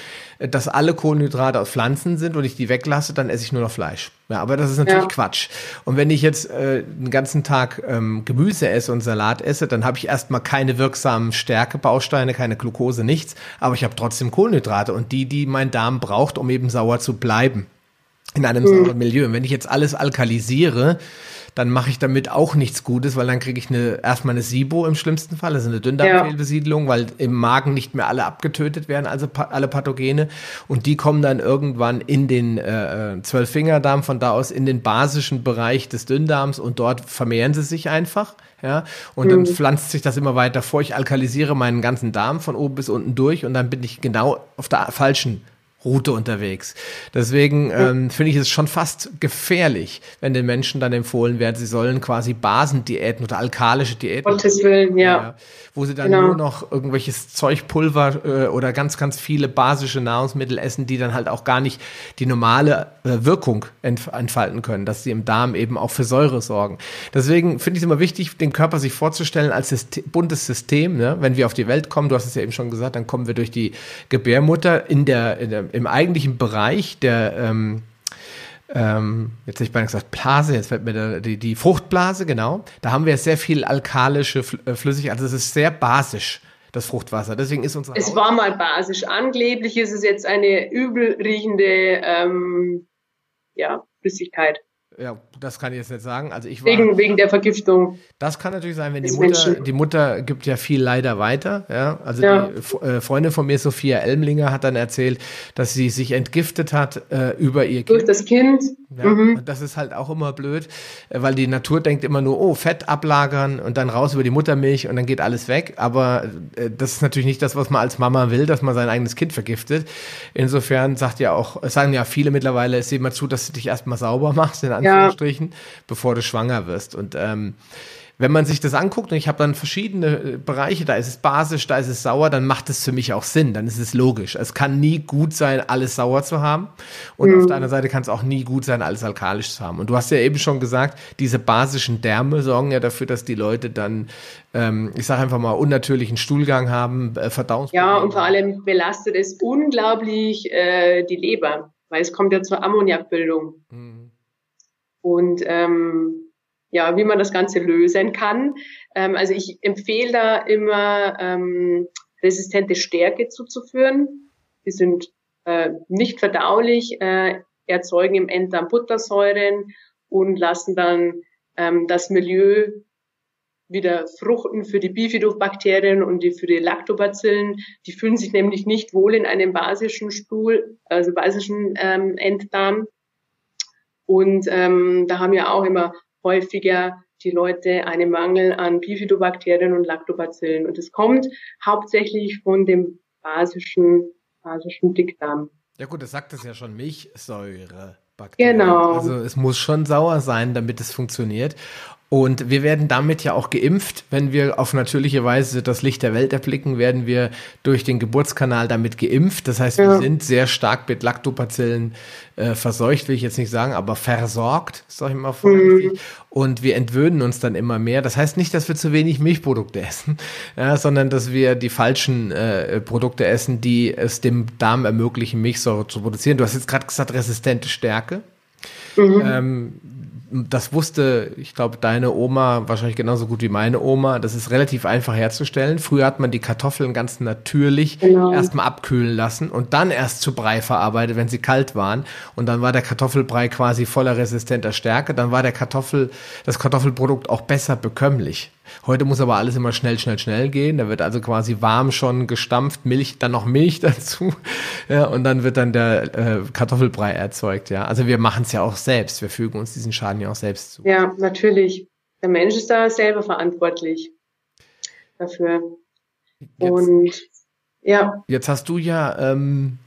dass alle Kohlenhydrate aus Pflanzen sind und ich die weglasse, dann esse ich nur noch Fleisch. Ja, aber das ist natürlich ja. Quatsch. Und wenn ich jetzt äh, den ganzen Tag ähm, Gemüse esse und Salat esse, dann habe ich erstmal keine wirksamen Stärkebausteine, keine Glucose, nichts, aber ich habe trotzdem Kohlenhydrate und die, die mein Darm braucht, um eben sauer zu bleiben in einem mhm. sauren Milieu. Und wenn ich jetzt alles alkalisiere, dann mache ich damit auch nichts Gutes, weil dann kriege ich eine, erstmal eine SIBO im schlimmsten Fall, also eine Dünndarmfehlbesiedlung, ja. weil im Magen nicht mehr alle abgetötet werden, also alle Pathogene. Und die kommen dann irgendwann in den äh, äh, Zwölffingerdarm, von da aus in den basischen Bereich des Dünndarms und dort vermehren sie sich einfach. Ja, und mhm. dann pflanzt sich das immer weiter vor. Ich alkalisiere meinen ganzen Darm von oben bis unten durch und dann bin ich genau auf der falschen Route unterwegs. Deswegen ähm, finde ich es schon fast gefährlich, wenn den Menschen dann empfohlen wird, sie sollen quasi Basendiäten oder alkalische Diäten. Gottes Willen, ja. ja. Wo sie dann genau. nur noch irgendwelches Zeugpulver äh, oder ganz, ganz viele basische Nahrungsmittel essen, die dann halt auch gar nicht die normale äh, Wirkung entf entfalten können, dass sie im Darm eben auch für Säure sorgen. Deswegen finde ich es immer wichtig, den Körper sich vorzustellen als System, buntes System. Ne? Wenn wir auf die Welt kommen, du hast es ja eben schon gesagt, dann kommen wir durch die Gebärmutter in der, in der im eigentlichen Bereich der ähm, ähm, jetzt hätte ich beinahe gesagt Blase, jetzt fällt mir der, die, die Fruchtblase, genau. Da haben wir sehr viel alkalische äh, Flüssigkeit, also es ist sehr basisch, das Fruchtwasser. Deswegen ist unsere Es war mal basisch. Angeblich ist es jetzt eine übel riechende ähm, ja, Flüssigkeit. Ja, das kann ich jetzt nicht sagen. Also ich war, wegen, wegen der Vergiftung. Das kann natürlich sein, wenn die Mutter, Menschen. die Mutter gibt ja viel leider weiter. Ja, also ja. die äh, Freundin von mir, Sophia Elmlinger, hat dann erzählt, dass sie sich entgiftet hat äh, über ihr Kind. Durch das Kind. Ja, mhm. Und das ist halt auch immer blöd, äh, weil die Natur denkt immer nur, oh, Fett ablagern und dann raus über die Muttermilch und dann geht alles weg. Aber äh, das ist natürlich nicht das, was man als Mama will, dass man sein eigenes Kind vergiftet. Insofern sagt ja auch, sagen ja viele mittlerweile, sieh mal zu, dass du dich erstmal sauber machst, in Anführungsstrichen, ja. bevor du schwanger wirst. Und ähm, wenn man sich das anguckt und ich habe dann verschiedene äh, Bereiche, da ist es basisch, da ist es sauer, dann macht es für mich auch Sinn, dann ist es logisch. Es kann nie gut sein, alles sauer zu haben und mhm. auf der anderen Seite kann es auch nie gut sein, alles alkalisch zu haben. Und du hast ja eben schon gesagt, diese basischen Därme sorgen ja dafür, dass die Leute dann, ähm, ich sage einfach mal, unnatürlichen Stuhlgang haben, äh, Verdauungsprobleme. Ja, und vor allem belastet es unglaublich äh, die Leber, weil es kommt ja zur Ammoniakbildung. Mhm. Und ähm, ja, wie man das Ganze lösen kann. Ähm, also ich empfehle da immer ähm, resistente Stärke zuzuführen. Die sind äh, nicht verdaulich, äh, erzeugen im Enddarm Buttersäuren und lassen dann ähm, das Milieu wieder fruchten für die Bifidobakterien und die für die Lactobacillen. Die fühlen sich nämlich nicht wohl in einem basischen Stuhl, also basischen ähm, Enddarm. Und ähm, da haben wir auch immer häufiger die Leute einen Mangel an Bifidobakterien und Lactobacillen. Und es kommt hauptsächlich von dem basischen, basischen Dickdarm. Ja gut, das sagt es ja schon, Milchsäure. Genau. Also es muss schon sauer sein, damit es funktioniert. Und wir werden damit ja auch geimpft. Wenn wir auf natürliche Weise das Licht der Welt erblicken, werden wir durch den Geburtskanal damit geimpft. Das heißt, wir sind sehr stark mit Lactobacillen äh, verseucht, will ich jetzt nicht sagen, aber versorgt, sag ich mal vorsichtig. Mhm. Und wir entwöhnen uns dann immer mehr. Das heißt nicht, dass wir zu wenig Milchprodukte essen, ja, sondern dass wir die falschen äh, Produkte essen, die es dem Darm ermöglichen, Milchsäure zu produzieren. Du hast jetzt gerade gesagt, resistente Stärke. Mhm. Ähm, das wusste, ich glaube, deine Oma wahrscheinlich genauso gut wie meine Oma. Das ist relativ einfach herzustellen. Früher hat man die Kartoffeln ganz natürlich genau. erstmal abkühlen lassen und dann erst zu Brei verarbeitet, wenn sie kalt waren. Und dann war der Kartoffelbrei quasi voller resistenter Stärke. Dann war der Kartoffel, das Kartoffelprodukt auch besser bekömmlich. Heute muss aber alles immer schnell, schnell, schnell gehen. Da wird also quasi warm schon gestampft, Milch, dann noch Milch dazu. Ja, und dann wird dann der äh, Kartoffelbrei erzeugt. Ja, also wir machen es ja auch selbst. Wir fügen uns diesen Schaden ja auch selbst zu. Ja, natürlich. Der Mensch ist da selber verantwortlich dafür. Jetzt, und ja. Jetzt hast du ja ähm,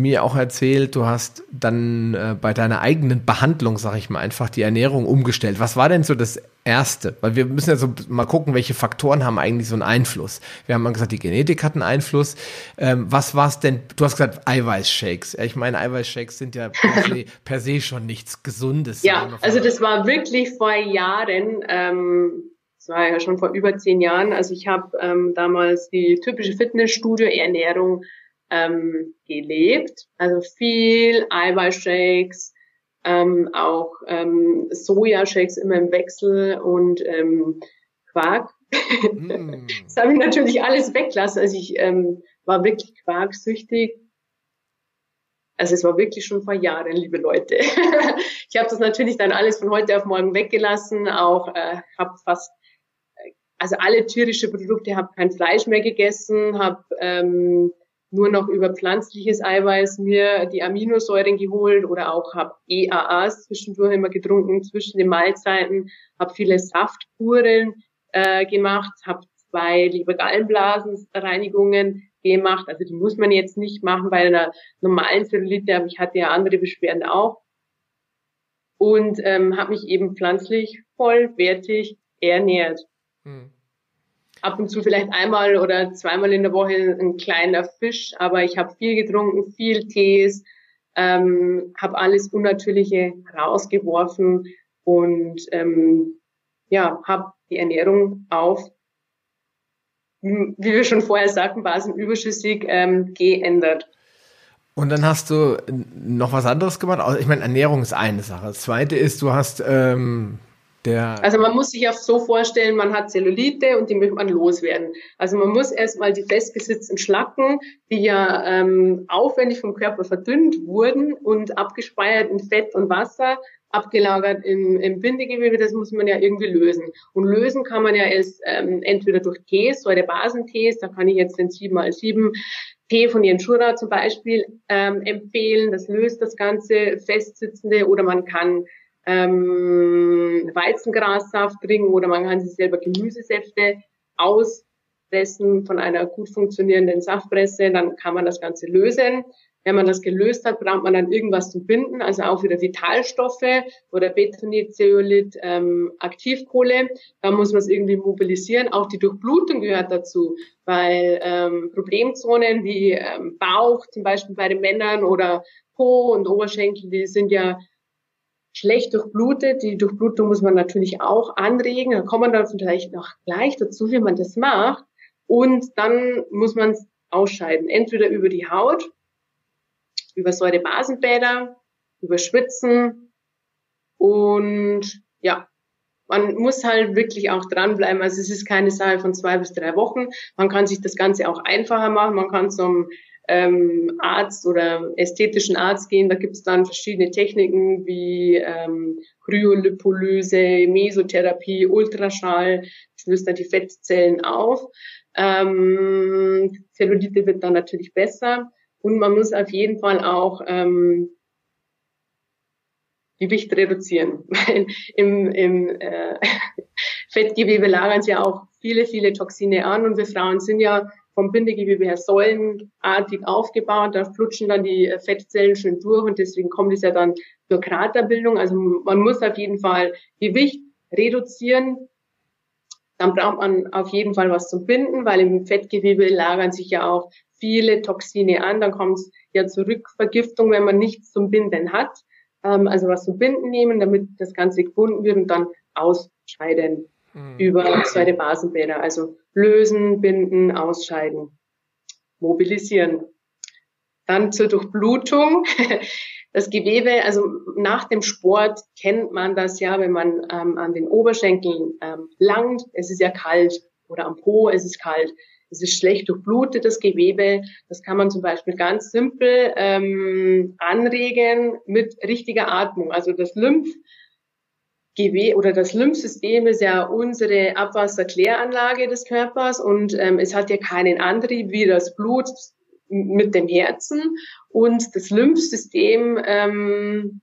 mir auch erzählt, du hast dann äh, bei deiner eigenen Behandlung, sag ich mal, einfach die Ernährung umgestellt. Was war denn so das Erste? Weil wir müssen ja so mal gucken, welche Faktoren haben eigentlich so einen Einfluss. Wir haben mal gesagt, die Genetik hat einen Einfluss. Ähm, was war es denn? Du hast gesagt Eiweißshakes. Ich meine, Eiweißshakes sind ja per se, per se schon nichts Gesundes. Ja, also das war wirklich vor Jahren. Ähm das war ja schon vor über zehn Jahren. Also ich habe ähm, damals die typische Fitnessstudio-Ernährung ähm, gelebt. Also viel Eiweißshakes, ähm, auch ähm, Sojashakes immer im Wechsel und ähm, Quark. Mm. das habe ich natürlich alles weggelassen. Also ich ähm, war wirklich quarksüchtig. Also es war wirklich schon vor Jahren, liebe Leute. ich habe das natürlich dann alles von heute auf morgen weggelassen. Auch äh, habe fast also alle tierische Produkte, habe kein Fleisch mehr gegessen, habe ähm, nur noch über pflanzliches Eiweiß mir die Aminosäuren geholt oder auch habe EAAs zwischendurch immer getrunken zwischen den Mahlzeiten, habe viele Saftkuren äh, gemacht, habe zwei Lebergallenblasenreinigungen gemacht. Also die muss man jetzt nicht machen bei einer normalen Zellulite, aber ich hatte ja andere Beschwerden auch. Und ähm, habe mich eben pflanzlich vollwertig ernährt. Hm ab und zu vielleicht einmal oder zweimal in der Woche ein kleiner Fisch, aber ich habe viel getrunken, viel Tees, ähm, habe alles Unnatürliche rausgeworfen und ähm, ja, habe die Ernährung auf, wie wir schon vorher sagten, basenüberschüssig ähm, geändert. Und dann hast du noch was anderes gemacht. Ich meine, Ernährung ist eine Sache. Das zweite ist, du hast ähm, der also man muss sich auch so vorstellen, man hat Zellulite und die möchte man loswerden. Also man muss erstmal die festgesetzten Schlacken, die ja ähm, aufwendig vom Körper verdünnt wurden und abgespeiert in Fett und Wasser, abgelagert im, im Bindegewebe, das muss man ja irgendwie lösen. Und lösen kann man ja erst ähm, entweder durch Tees, Säurebasentees, da kann ich jetzt den 7x7 Tee von Jenschura zum Beispiel ähm, empfehlen, das löst das ganze Festsitzende oder man kann ähm, Weizengrassaft trinken oder man kann sich selber Gemüsesäfte auspressen von einer gut funktionierenden Saftpresse, dann kann man das Ganze lösen. Wenn man das gelöst hat, braucht man dann irgendwas zum Binden, also auch wieder Vitalstoffe oder Betonit, ähm, Aktivkohle. Da muss man es irgendwie mobilisieren. Auch die Durchblutung gehört dazu, weil ähm, Problemzonen wie ähm, Bauch zum Beispiel bei den Männern oder Po und Oberschenkel, die sind ja schlecht durchblutet. Die Durchblutung muss man natürlich auch anregen. Da kommt man dann vielleicht noch gleich dazu, wie man das macht. Und dann muss man es ausscheiden. Entweder über die Haut, über Säurebasenbäder, über Schwitzen. Und ja, man muss halt wirklich auch dranbleiben. Also es ist keine Sache von zwei bis drei Wochen. Man kann sich das Ganze auch einfacher machen. Man kann zum ähm, Arzt oder ästhetischen Arzt gehen. Da gibt es dann verschiedene Techniken wie ähm, Kryolipolyse, Mesotherapie, Ultraschall. Das löst dann die Fettzellen auf. Ähm, Zellulite wird dann natürlich besser. Und man muss auf jeden Fall auch ähm, Gewicht reduzieren, weil im, im äh, Fettgewebe lagern ja auch viele, viele Toxine an und wir Frauen sind ja vom Bindegewebe her säulenartig aufgebaut. Da flutschen dann die äh, Fettzellen schön durch und deswegen kommt es ja dann zur Kraterbildung. Also man muss auf jeden Fall Gewicht reduzieren. Dann braucht man auf jeden Fall was zum Binden, weil im Fettgewebe lagern sich ja auch viele Toxine an. Dann kommt es ja zur Rückvergiftung, wenn man nichts zum Binden hat. Ähm, also was zum Binden nehmen, damit das Ganze gebunden wird und dann ausscheiden mhm. über zweite Basenbäder. Also lösen, binden, ausscheiden, mobilisieren. Dann zur Durchblutung. Das Gewebe, also nach dem Sport kennt man das ja, wenn man ähm, an den Oberschenkeln ähm, langt, es ist ja kalt oder am Po, es ist kalt. Es ist schlecht durchblutetes Gewebe. Das kann man zum Beispiel ganz simpel ähm, anregen mit richtiger Atmung. Also das Lymphgewebe oder das Lymphsystem ist ja unsere Abwasserkläranlage des Körpers und ähm, es hat ja keinen Antrieb wie das Blut mit dem Herzen und das Lymphsystem ähm,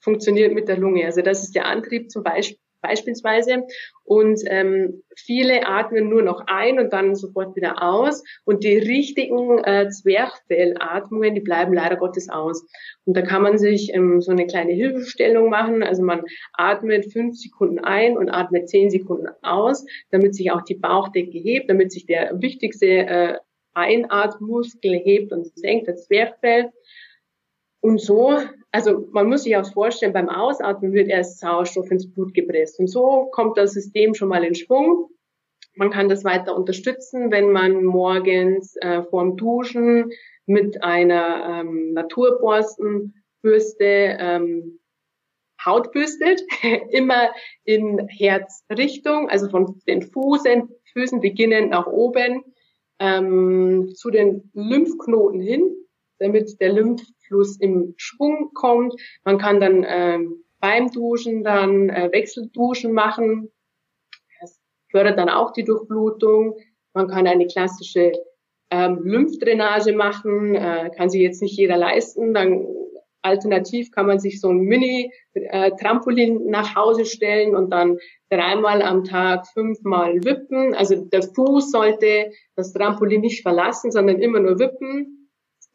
funktioniert mit der Lunge. Also das ist der Antrieb zum Beispiel beispielsweise. Und ähm, viele atmen nur noch ein und dann sofort wieder aus. Und die richtigen äh, Zwerchfellatmungen, die bleiben leider Gottes aus. Und da kann man sich ähm, so eine kleine Hilfestellung machen. Also man atmet fünf Sekunden ein und atmet zehn Sekunden aus, damit sich auch die Bauchdecke hebt, damit sich der wichtigste äh, Einatmuskel hebt und senkt, das Zwerchfell. Und so, also man muss sich auch vorstellen, beim Ausatmen wird erst Sauerstoff ins Blut gepresst. Und so kommt das System schon mal in Schwung. Man kann das weiter unterstützen, wenn man morgens äh, vorm Duschen mit einer ähm, Naturborstenbürste ähm, Haut bürstet, immer in Herzrichtung, also von den Fußen, Füßen beginnend nach oben ähm, zu den Lymphknoten hin, damit der Lymphfluss im Schwung kommt. Man kann dann ähm, beim Duschen dann äh, Wechselduschen machen. Das fördert dann auch die Durchblutung. Man kann eine klassische ähm, Lymphdrainage machen, äh, kann sich jetzt nicht jeder leisten. Dann alternativ kann man sich so ein Mini-Trampolin äh, nach Hause stellen und dann dreimal am Tag fünfmal wippen. Also der Fuß sollte das Trampolin nicht verlassen, sondern immer nur wippen.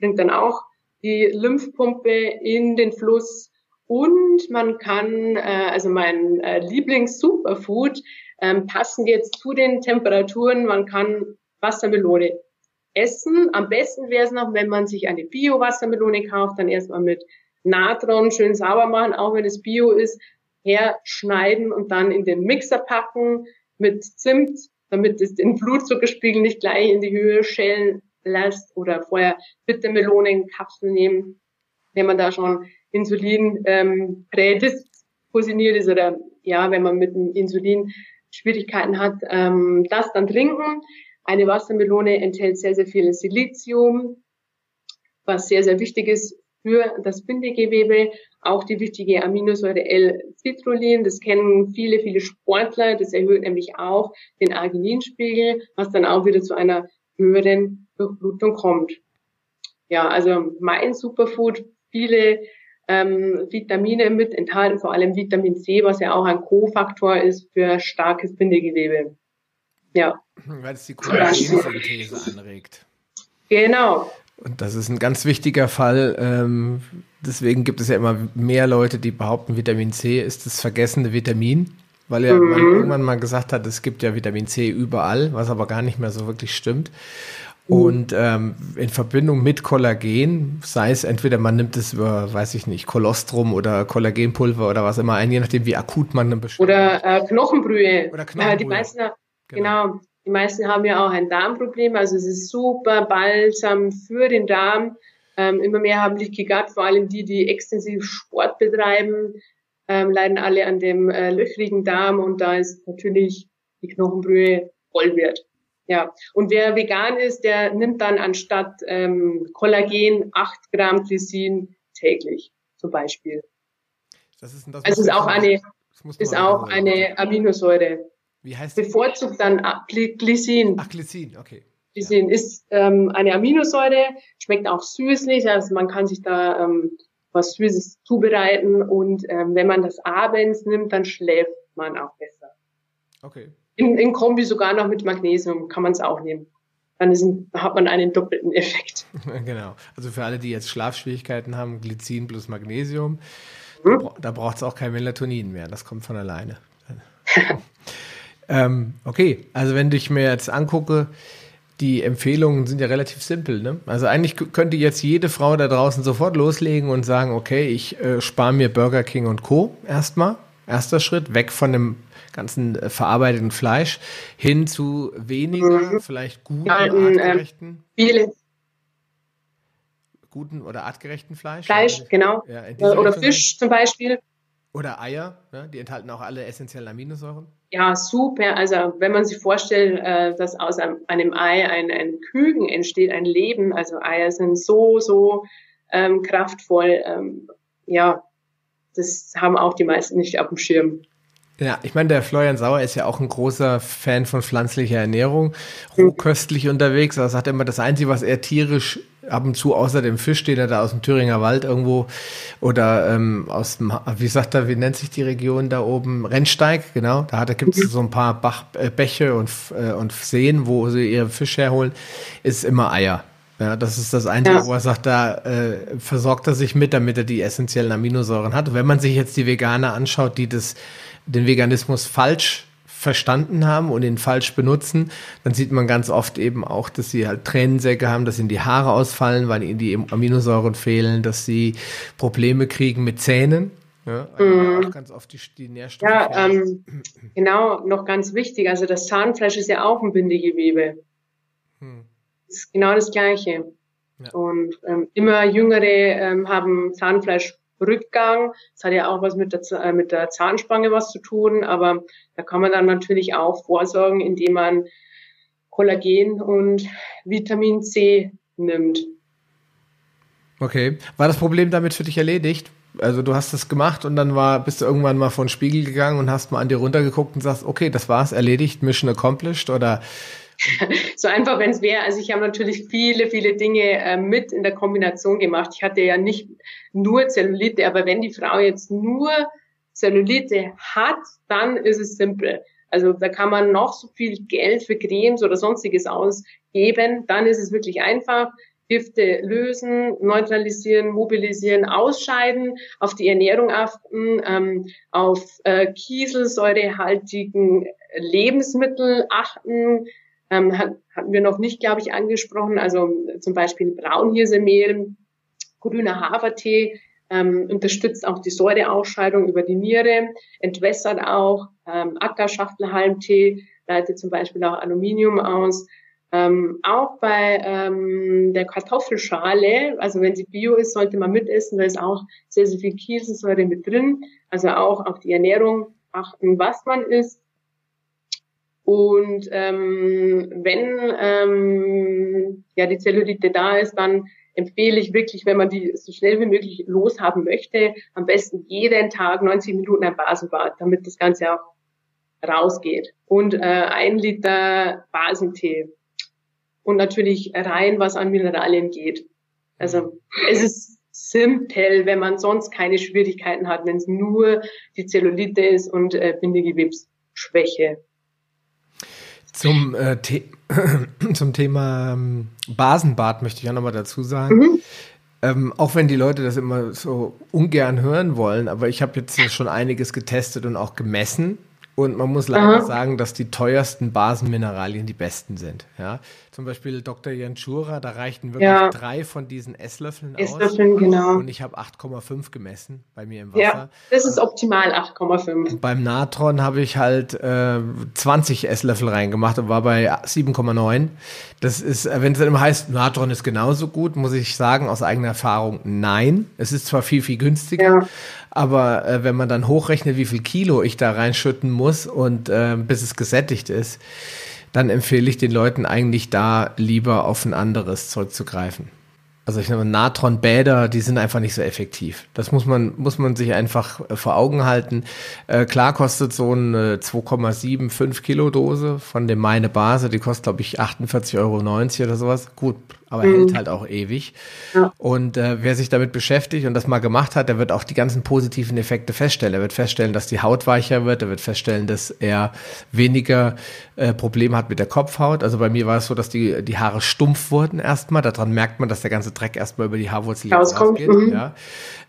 Bringt dann auch die Lymphpumpe in den Fluss. Und man kann, äh, also mein äh, Lieblings-Superfood, ähm, passend jetzt zu den Temperaturen, man kann Wassermelone essen. Am besten wäre es noch, wenn man sich eine Bio-Wassermelone kauft, dann erstmal mit Natron schön sauber machen, auch wenn es Bio ist, herschneiden und dann in den Mixer packen mit Zimt, damit es den Blutzuckerspiegel nicht gleich in die Höhe schellen lässt oder vorher bitte Melonenkapseln nehmen, wenn man da schon Insulin ähm, prädispositioniert ist oder ja, wenn man mit dem Insulin Schwierigkeiten hat, ähm, das dann trinken. Eine Wassermelone enthält sehr, sehr viel Silizium, was sehr, sehr wichtig ist für das Bindegewebe. Auch die wichtige Aminosäure L-Citrullin, das kennen viele, viele Sportler. Das erhöht nämlich auch den Argininspiegel, was dann auch wieder zu einer höheren Durchblutung kommt. Ja, also mein Superfood, viele ähm, Vitamine mit enthalten, vor allem Vitamin C, was ja auch ein Kofaktor ist für starkes Bindegewebe. Ja. Weil es die Kollagensynthese anregt. Genau. Und das ist ein ganz wichtiger Fall. Ähm, deswegen gibt es ja immer mehr Leute, die behaupten, Vitamin C ist das vergessene Vitamin, weil ja mhm. man irgendwann mal gesagt hat, es gibt ja Vitamin C überall, was aber gar nicht mehr so wirklich stimmt. Mhm. Und ähm, in Verbindung mit Kollagen, sei es entweder man nimmt es über, weiß ich nicht, Kolostrum oder Kollagenpulver oder was immer ein, je nachdem wie akut man eine Beschwerden Oder äh, Knochenbrühe. Oder Knochenbrühe. Äh, die meisten, genau. genau. Die meisten haben ja auch ein Darmproblem, also es ist super balsam für den Darm. Ähm, immer mehr haben Leaky Gut, vor allem die, die extensiv Sport betreiben, ähm, leiden alle an dem äh, löchrigen Darm und da ist natürlich die Knochenbrühe Gold Ja, und wer vegan ist, der nimmt dann anstatt ähm, Kollagen 8 Gramm Glycin täglich zum Beispiel. Das ist, das also ist auch eine, ist auch eine Aminosäure. Wie heißt Bevorzugt dann Glycin. Ach, Glycin, okay. Glycin ja. ist ähm, eine Aminosäure, schmeckt auch süßlich, also man kann sich da ähm, was Süßes zubereiten und ähm, wenn man das abends nimmt, dann schläft man auch besser. Okay. In, in Kombi sogar noch mit Magnesium kann man es auch nehmen. Dann ist hat man einen doppelten Effekt. genau. Also für alle, die jetzt Schlafschwierigkeiten haben, Glycin plus Magnesium, hm? da braucht es auch kein Melatonin mehr. Das kommt von alleine. ähm, okay, also wenn ich mir jetzt angucke, die Empfehlungen sind ja relativ simpel. Ne? Also eigentlich könnte jetzt jede Frau da draußen sofort loslegen und sagen, okay, ich äh, spare mir Burger King und Co. erstmal. Erster Schritt, weg von dem ganzen äh, verarbeiteten Fleisch hin zu weniger, mhm. vielleicht guten, ja, ähm, artgerechten. Viele. Guten oder artgerechten Fleisch. Fleisch, ja, genau. Ja, oder Fisch zum Beispiel. Oder Eier, ne? die enthalten auch alle essentiellen Aminosäuren. Ja, super. Also wenn man sich vorstellt, äh, dass aus einem, einem Ei ein, ein Küken entsteht, ein Leben, also Eier sind so, so ähm, kraftvoll. Ähm, ja, das haben auch die meisten nicht auf dem Schirm. Ja, ich meine, der Florian Sauer ist ja auch ein großer Fan von pflanzlicher Ernährung, rohköstlich unterwegs. Er sagt immer, das Einzige, was er tierisch ab und zu außer dem Fisch, den er da aus dem Thüringer Wald irgendwo oder ähm, aus dem, wie sagt er, wie nennt sich die Region da oben? Rennsteig, genau. Da, da gibt es so ein paar Bach, äh, Bäche und, äh, und Seen, wo sie ihre Fisch herholen, ist immer Eier. Ja, das ist das Einzige, ja. wo er sagt, da äh, versorgt er sich mit, damit er die essentiellen Aminosäuren hat. Wenn man sich jetzt die Veganer anschaut, die das den Veganismus falsch verstanden haben und ihn falsch benutzen, dann sieht man ganz oft eben auch, dass sie halt Tränensäcke haben, dass ihnen die Haare ausfallen, weil ihnen die Aminosäuren fehlen, dass sie Probleme kriegen mit Zähnen. Ja, also mm. auch ganz oft die, die Nährstoffe. Ja, ähm, genau, noch ganz wichtig. Also das Zahnfleisch ist ja auch ein Bindegewebe. Hm. Das ist genau das Gleiche. Ja. Und ähm, immer Jüngere ähm, haben Zahnfleisch Rückgang. Das hat ja auch was mit der, äh, mit der Zahnspange was zu tun, aber da kann man dann natürlich auch vorsorgen, indem man Kollagen und Vitamin C nimmt. Okay. War das Problem damit für dich erledigt? Also du hast das gemacht und dann war, bist du irgendwann mal vor den Spiegel gegangen und hast mal an dir runtergeguckt und sagst, okay, das war's, erledigt, Mission accomplished oder so einfach, wenn es wäre. Also ich habe natürlich viele, viele Dinge äh, mit in der Kombination gemacht. Ich hatte ja nicht nur Zellulite, aber wenn die Frau jetzt nur Zellulite hat, dann ist es simpel. Also da kann man noch so viel Geld für Cremes oder sonstiges ausgeben, dann ist es wirklich einfach. Gifte lösen, neutralisieren, mobilisieren, ausscheiden, auf die Ernährung achten, ähm, auf äh, kieselsäurehaltigen Lebensmittel achten, ähm, hat, hatten wir noch nicht, glaube ich, angesprochen. Also zum Beispiel Braunhirsemehl, grüner Hafertee ähm, unterstützt auch die Säureausscheidung über die Niere, entwässert auch ähm, Ackerschachtelhalmtee, leitet zum Beispiel auch Aluminium aus. Ähm, auch bei ähm, der Kartoffelschale, also wenn sie bio ist, sollte man mitessen, da ist auch sehr, sehr viel Kieselsäure mit drin. Also auch auf die Ernährung achten, was man isst. Und ähm, wenn ähm, ja die Zellulite da ist, dann empfehle ich wirklich, wenn man die so schnell wie möglich loshaben möchte, am besten jeden Tag 90 Minuten ein Basenbad, damit das Ganze auch rausgeht. Und äh, ein Liter Basentee. Und natürlich rein, was an Mineralien geht. Also es ist simpel, wenn man sonst keine Schwierigkeiten hat, wenn es nur die Zellulite ist und äh, Bindegewebsschwäche. Zum, äh, The zum Thema ähm, Basenbad möchte ich auch nochmal dazu sagen. Mhm. Ähm, auch wenn die Leute das immer so ungern hören wollen, aber ich habe jetzt schon einiges getestet und auch gemessen. Und man muss leider Aha. sagen, dass die teuersten Basenmineralien die besten sind. Ja, zum Beispiel Dr. Janchura, da reichten wirklich ja. drei von diesen Esslöffeln, Esslöffeln aus. genau. Und ich habe 8,5 gemessen bei mir im Wasser. Ja, das ist optimal 8,5. Beim Natron habe ich halt äh, 20 Esslöffel reingemacht und war bei 7,9. Das ist, äh, wenn es dann immer heißt, Natron ist genauso gut, muss ich sagen, aus eigener Erfahrung, nein. Es ist zwar viel, viel günstiger, ja. aber äh, wenn man dann hochrechnet, wie viel Kilo ich da reinschütten muss und äh, bis es gesättigt ist, dann empfehle ich den Leuten eigentlich da lieber auf ein anderes zurückzugreifen. Also ich nehme Natronbäder, die sind einfach nicht so effektiv. Das muss man, muss man sich einfach äh, vor Augen halten. Äh, klar kostet so eine 2,75 Kilo Dose von dem Meine Base, die kostet glaube ich 48,90 Euro oder sowas. Gut, aber mhm. hält halt auch ewig. Ja. Und äh, wer sich damit beschäftigt und das mal gemacht hat, der wird auch die ganzen positiven Effekte feststellen. Er wird feststellen, dass die Haut weicher wird, er wird feststellen, dass er weniger äh, Probleme hat mit der Kopfhaut. Also bei mir war es so, dass die, die Haare stumpf wurden erstmal. Daran merkt man, dass der ganze Dreck erstmal über die Haarwurzel rausgeht. Mhm. Ja.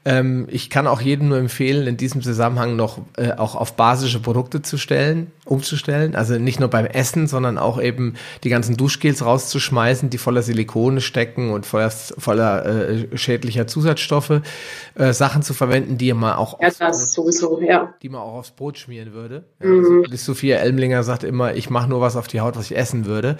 Ähm, ich kann auch jedem nur empfehlen, in diesem Zusammenhang noch äh, auch auf basische Produkte zu stellen, umzustellen. Also nicht nur beim Essen, sondern auch eben die ganzen Duschgels rauszuschmeißen, die voller Silikone stecken und voller, voller äh, schädlicher Zusatzstoffe. Äh, Sachen zu verwenden, die man auch ja, das Brot, sowieso, ja. die man auch aufs Brot schmieren würde. Ja, mhm. also, Sophia Elmlinger sagt immer, ich mache nur was auf die Haut, was ich essen würde.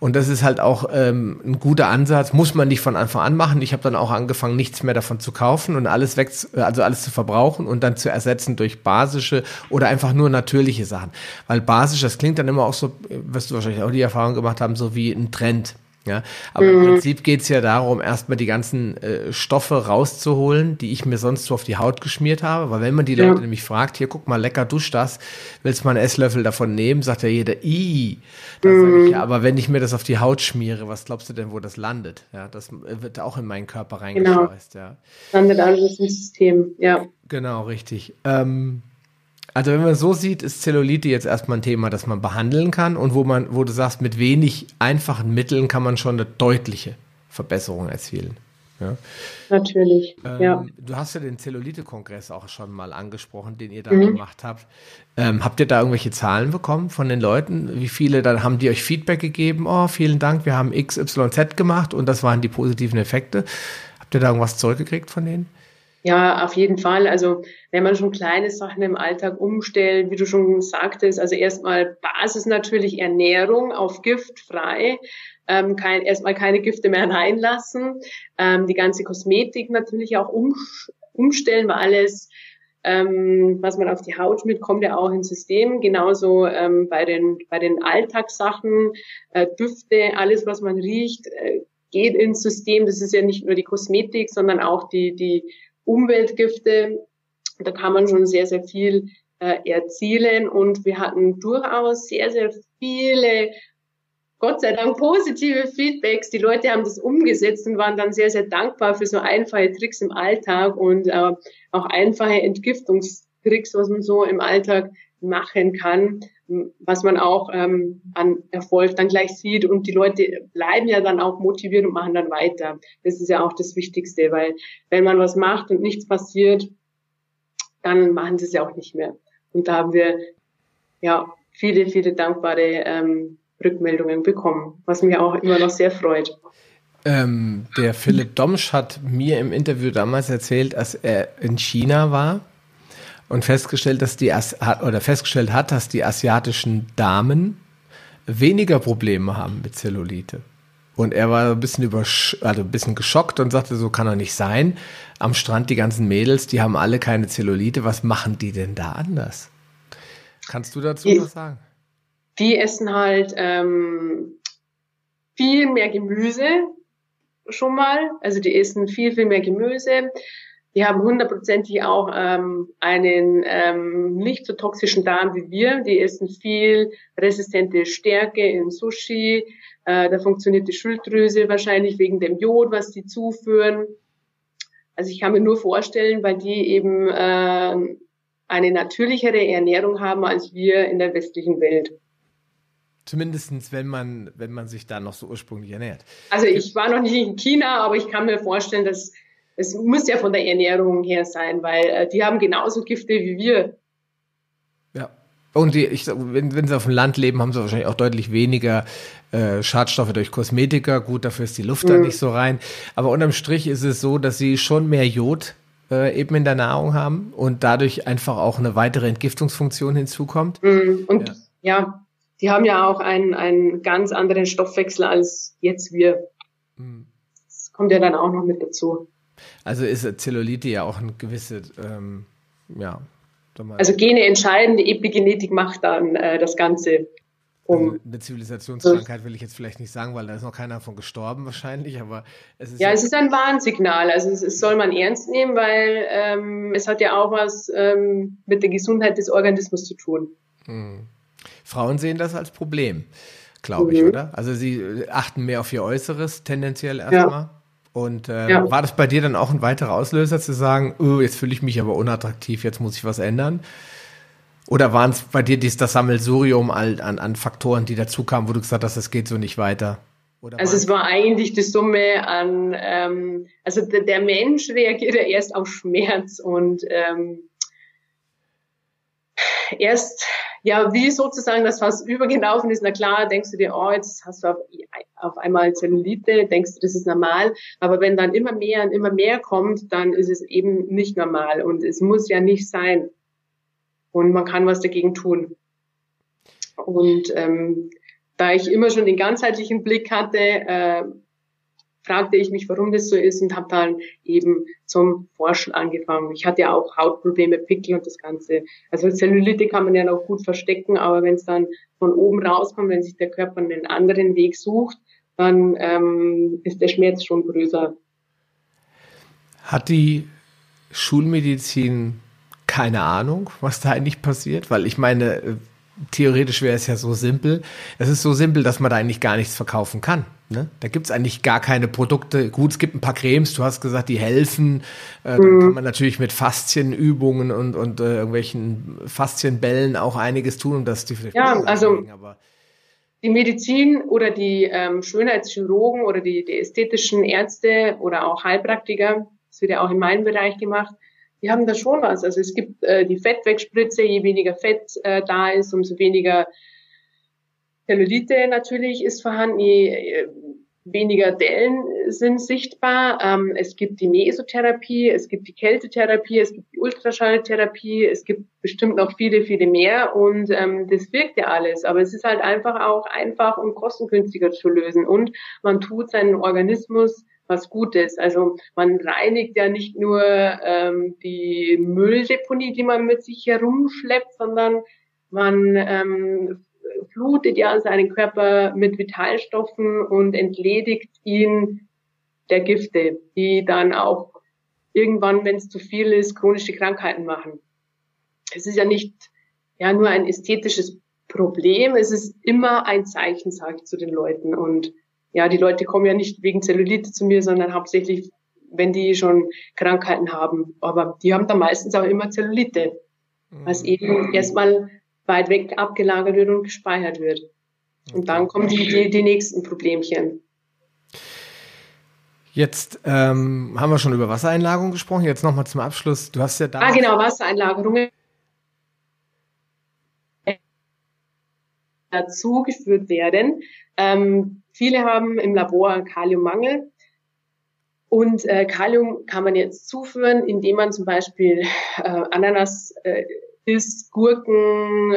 Und das ist halt auch ähm, ein guter Ansatz. Muss man nicht von Anfang an machen. Ich habe dann auch angefangen, nichts mehr davon zu kaufen und alles alles weg, also alles zu verbrauchen und dann zu ersetzen durch basische oder einfach nur natürliche Sachen. Weil basisch, das klingt dann immer auch so, wirst du wahrscheinlich auch die Erfahrung gemacht haben, so wie ein Trend. Ja, aber mhm. im Prinzip geht's ja darum, erstmal die ganzen äh, Stoffe rauszuholen, die ich mir sonst so auf die Haut geschmiert habe. Weil wenn man die ja. Leute nämlich fragt, hier guck mal, lecker dusch das, willst du mal einen Esslöffel davon nehmen, sagt ja jeder, i. Dann mhm. sage ich ja, aber wenn ich mir das auf die Haut schmiere, was glaubst du denn, wo das landet? Ja, das wird auch in meinen Körper reingeschleust. Genau. Ja. Landet alles im System, ja. Genau, richtig. Ähm, also wenn man so sieht, ist Zellulite jetzt erstmal ein Thema, das man behandeln kann und wo man, wo du sagst, mit wenig einfachen Mitteln kann man schon eine deutliche Verbesserung erzielen. Ja. Natürlich, ähm, ja. Du hast ja den Zellulite-Kongress auch schon mal angesprochen, den ihr da mhm. gemacht habt. Ähm, habt ihr da irgendwelche Zahlen bekommen von den Leuten? Wie viele, dann haben die euch Feedback gegeben? Oh, vielen Dank, wir haben XYZ gemacht und das waren die positiven Effekte. Habt ihr da irgendwas zurückgekriegt von denen? Ja, auf jeden Fall. Also wenn man schon kleine Sachen im Alltag umstellt, wie du schon sagtest, also erstmal Basis natürlich Ernährung auf Gift frei, ähm, kein, erstmal keine Gifte mehr reinlassen, ähm, die ganze Kosmetik natürlich auch um, umstellen, weil alles, ähm, was man auf die Haut schmiert, kommt ja auch ins System. Genauso ähm, bei den bei den Alltagssachen, äh, Düfte, alles, was man riecht. Äh, geht ins System. Das ist ja nicht nur die Kosmetik, sondern auch die, die Umweltgifte. Da kann man schon sehr, sehr viel äh, erzielen. Und wir hatten durchaus sehr, sehr viele, Gott sei Dank, positive Feedbacks. Die Leute haben das umgesetzt und waren dann sehr, sehr dankbar für so einfache Tricks im Alltag und äh, auch einfache Entgiftungstricks, was man so im Alltag machen kann, was man auch ähm, an Erfolg dann gleich sieht. Und die Leute bleiben ja dann auch motiviert und machen dann weiter. Das ist ja auch das Wichtigste, weil wenn man was macht und nichts passiert, dann machen sie es ja auch nicht mehr. Und da haben wir ja viele, viele dankbare ähm, Rückmeldungen bekommen, was mich auch immer noch sehr freut. Ähm, der Philipp Domsch hat mir im Interview damals erzählt, dass er in China war und festgestellt, dass die oder festgestellt hat, dass die asiatischen Damen weniger Probleme haben mit Zellulite. Und er war ein bisschen über, also ein bisschen geschockt und sagte, so kann er nicht sein. Am Strand die ganzen Mädels, die haben alle keine Zellulite. Was machen die denn da anders? Kannst du dazu die, was sagen? Die essen halt ähm, viel mehr Gemüse schon mal. Also die essen viel, viel mehr Gemüse. Die haben hundertprozentig auch ähm, einen ähm, nicht so toxischen Darm wie wir. Die essen viel resistente Stärke in Sushi. Äh, da funktioniert die Schilddrüse wahrscheinlich wegen dem Jod, was die zuführen. Also ich kann mir nur vorstellen, weil die eben äh, eine natürlichere Ernährung haben als wir in der westlichen Welt. Zumindestens, wenn man, wenn man sich da noch so ursprünglich ernährt. Also ich war noch nicht in China, aber ich kann mir vorstellen, dass es muss ja von der Ernährung her sein, weil äh, die haben genauso Gifte wie wir. Ja. Und die, ich, wenn, wenn sie auf dem Land leben, haben sie wahrscheinlich auch deutlich weniger äh, Schadstoffe durch Kosmetika. Gut, dafür ist die Luft mhm. da nicht so rein. Aber unterm Strich ist es so, dass sie schon mehr Jod äh, eben in der Nahrung haben und dadurch einfach auch eine weitere Entgiftungsfunktion hinzukommt. Mhm. Und ja. ja, die haben ja auch einen, einen ganz anderen Stoffwechsel als jetzt wir. Mhm. Das kommt ja dann auch noch mit dazu. Also ist Zellulite ja auch eine gewisse, ähm, ja. Also Gene entscheiden, die Epigenetik macht dann äh, das Ganze. Um also eine Zivilisationskrankheit will ich jetzt vielleicht nicht sagen, weil da ist noch keiner von gestorben wahrscheinlich, aber es ist. Ja, ja es ist ein Warnsignal. Also es, es, soll man ernst nehmen, weil ähm, es hat ja auch was ähm, mit der Gesundheit des Organismus zu tun. Hm. Frauen sehen das als Problem. glaube ich, mhm. oder? Also sie äh, achten mehr auf ihr Äußeres, tendenziell erstmal. Ja. Und äh, ja. war das bei dir dann auch ein weiterer Auslöser zu sagen, oh, jetzt fühle ich mich aber unattraktiv, jetzt muss ich was ändern? Oder waren es bei dir dies, das Sammelsurium an, an Faktoren, die dazu kamen, wo du gesagt hast, das geht so nicht weiter? Oder also es war eigentlich die Summe an, ähm, also der, der Mensch reagiert ja erst auf Schmerz und ähm, erst, ja, wie sozusagen das fast übergelaufen ist, na klar, denkst du dir, oh, jetzt hast du auf, auf einmal Zellulite, denkst du, das ist normal, aber wenn dann immer mehr und immer mehr kommt, dann ist es eben nicht normal und es muss ja nicht sein und man kann was dagegen tun. Und ähm, da ich immer schon den ganzheitlichen Blick hatte, äh, fragte ich mich, warum das so ist und habe dann eben zum Forschen angefangen. Ich hatte ja auch Hautprobleme, Pickel und das Ganze. Also Zellulite kann man ja noch gut verstecken, aber wenn es dann von oben rauskommt, wenn sich der Körper einen anderen Weg sucht, dann ähm, ist der Schmerz schon größer. Hat die Schulmedizin keine Ahnung, was da eigentlich passiert? Weil ich meine, äh, theoretisch wäre es ja so simpel. Es ist so simpel, dass man da eigentlich gar nichts verkaufen kann. Ne? Da gibt es eigentlich gar keine Produkte. Gut, es gibt ein paar Cremes, du hast gesagt, die helfen. Äh, dann mhm. kann man natürlich mit Faszienübungen und, und äh, irgendwelchen Faszienbällen auch einiges tun, um das die Ja, also die Medizin oder die ähm, Schönheitschirurgen oder die, die ästhetischen Ärzte oder auch Heilpraktiker, das wird ja auch in meinem Bereich gemacht, die haben da schon was. Also es gibt äh, die Fettwegspritze, je weniger Fett äh, da ist, umso weniger Zellulite natürlich ist vorhanden, je äh, weniger Dellen sind sichtbar. Ähm, es gibt die Mesotherapie, es gibt die Kältetherapie, es gibt die Ultraschalltherapie, es gibt bestimmt noch viele, viele mehr und ähm, das wirkt ja alles. Aber es ist halt einfach auch einfach und kostengünstiger zu lösen und man tut seinen Organismus was Gutes. Also man reinigt ja nicht nur ähm, die Mülldeponie, die man mit sich herumschleppt, sondern man ähm, flutet ja seinen Körper mit Vitalstoffen und entledigt ihn der Gifte, die dann auch irgendwann, wenn es zu viel ist, chronische Krankheiten machen. Es ist ja nicht ja nur ein ästhetisches Problem, es ist immer ein Zeichen, sage ich zu den Leuten. Und ja, die Leute kommen ja nicht wegen Zellulite zu mir, sondern hauptsächlich, wenn die schon Krankheiten haben. Aber die haben dann meistens auch immer Zellulite, was mhm. eben erstmal weit weg abgelagert wird und gespeichert wird. Und dann kommen die, die, die nächsten Problemchen. Jetzt ähm, haben wir schon über Wassereinlagerung gesprochen. Jetzt nochmal zum Abschluss. Du hast ja da. Ah, genau, Wassereinlagerungen. dazugeführt werden. Ähm, viele haben im Labor Kaliummangel. Und äh, Kalium kann man jetzt zuführen, indem man zum Beispiel äh, Ananas äh, isst, Gurken,